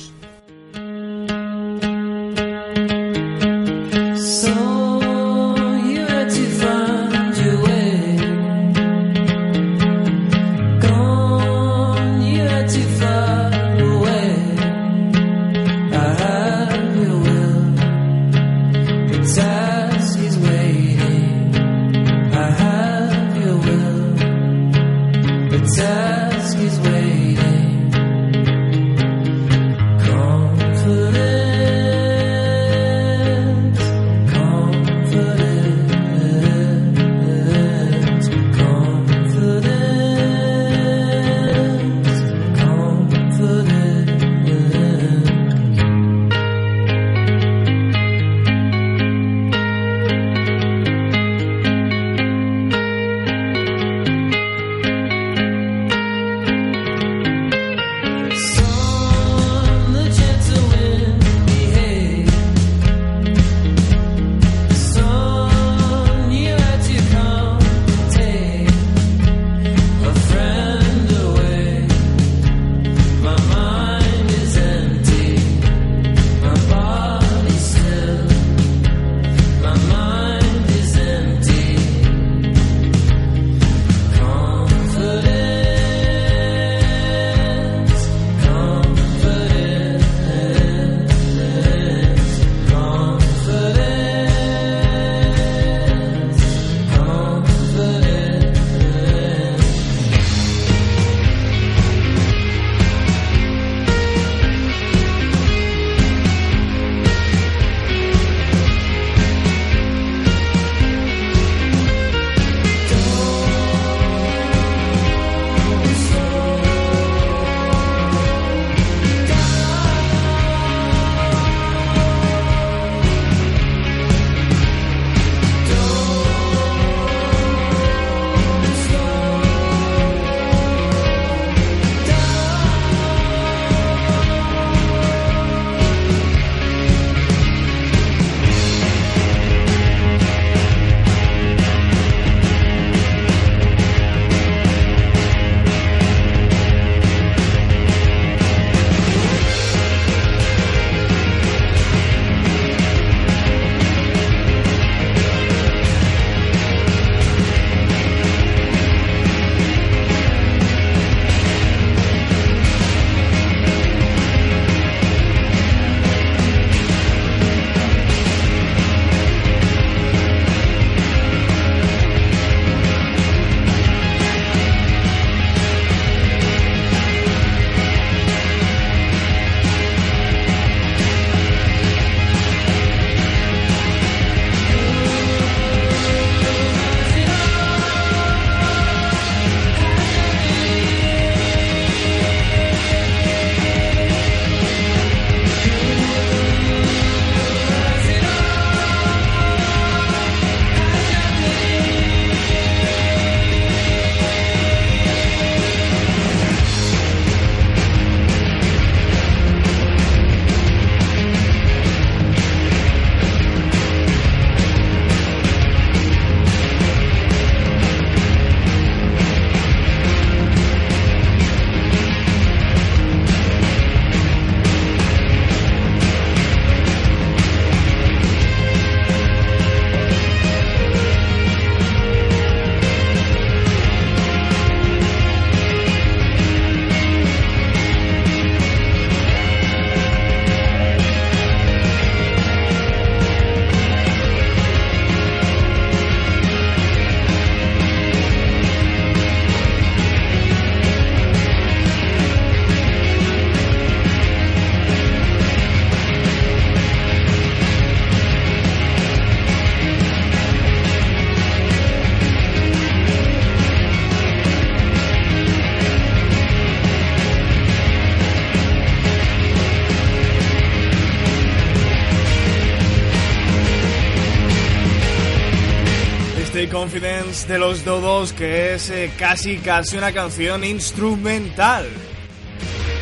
De los Dodos, que es eh, casi casi una canción instrumental.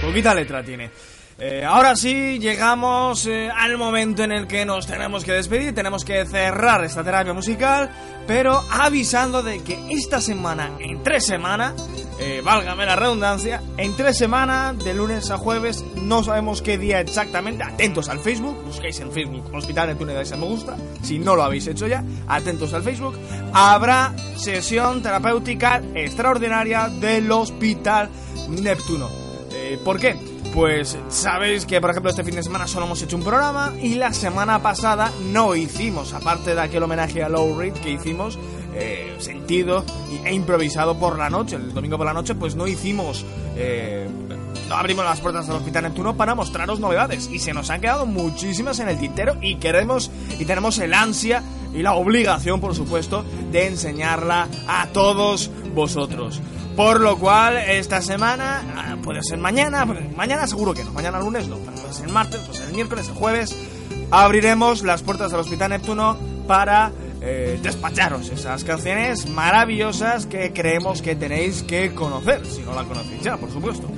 Poquita letra tiene. Eh, ahora sí, llegamos eh, al momento en el que nos tenemos que despedir, tenemos que cerrar esta terapia musical, pero avisando de que esta semana, en tres semanas, eh, válgame la redundancia, en tres semanas, de lunes a jueves, no sabemos qué día exactamente, atentos al Facebook, busquéis en Facebook Hospital y dais a me gusta, si no lo habéis hecho ya, atentos al Facebook, habrá sesión terapéutica extraordinaria del Hospital Neptuno. Eh, ¿Por qué? Pues sabéis que por ejemplo este fin de semana solo hemos hecho un programa y la semana pasada no hicimos, aparte de aquel homenaje a Low Reed que hicimos, eh, sentido e improvisado por la noche, el domingo por la noche, pues no hicimos, eh, no abrimos las puertas del Hospital Neptuno para mostraros novedades. Y se nos han quedado muchísimas en el tintero y queremos y tenemos el ansia y la obligación, por supuesto, de enseñarla a todos vosotros. Por lo cual, esta semana, ah, puede ser mañana, mañana seguro que no, mañana lunes no, puede ser martes, pues el miércoles, el jueves, abriremos las puertas del Hospital Neptuno para eh, despacharos esas canciones maravillosas que creemos que tenéis que conocer, si no la conocéis ya, por supuesto.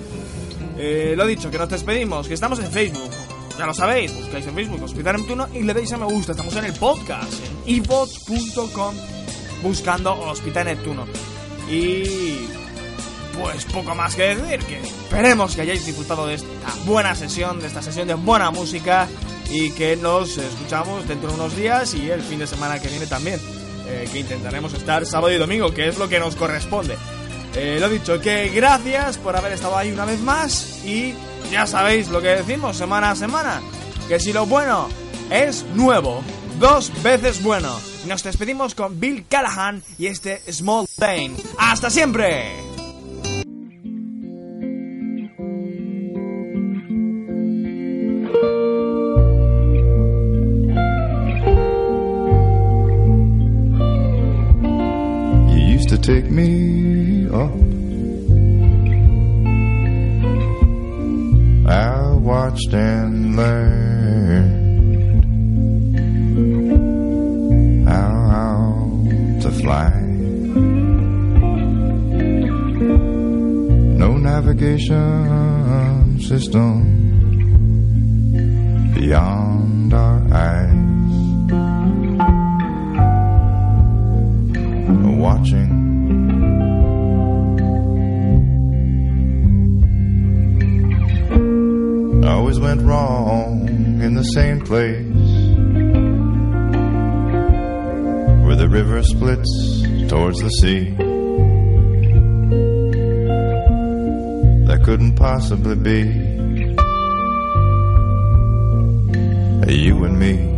Eh, lo dicho, que nos despedimos, que estamos en Facebook. Ya lo sabéis, buscáis en Facebook Hospital Neptuno y le deis a me gusta. Estamos en el podcast, en iVox.com, buscando Hospital Neptuno. Y pues poco más que decir, que esperemos que hayáis disfrutado de esta buena sesión, de esta sesión de buena música y que nos escuchamos dentro de unos días y el fin de semana que viene también, eh, que intentaremos estar sábado y domingo, que es lo que nos corresponde. Eh, lo dicho, que gracias por haber estado ahí una vez más y ya sabéis lo que decimos semana a semana, que si lo bueno es nuevo, dos veces bueno. Nos despedimos con Bill Callahan y este Small Plane. ¡Hasta siempre! Take me up. I watched and learned how to fly. No navigation system beyond went wrong in the same place where the river splits towards the sea. That couldn't possibly be you and me.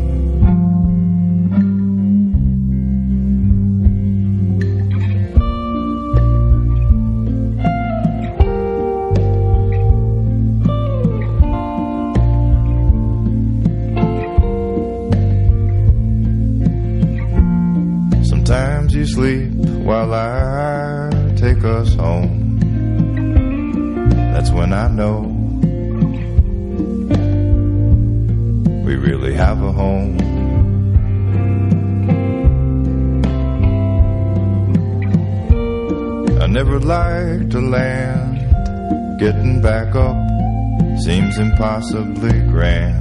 possibly grand.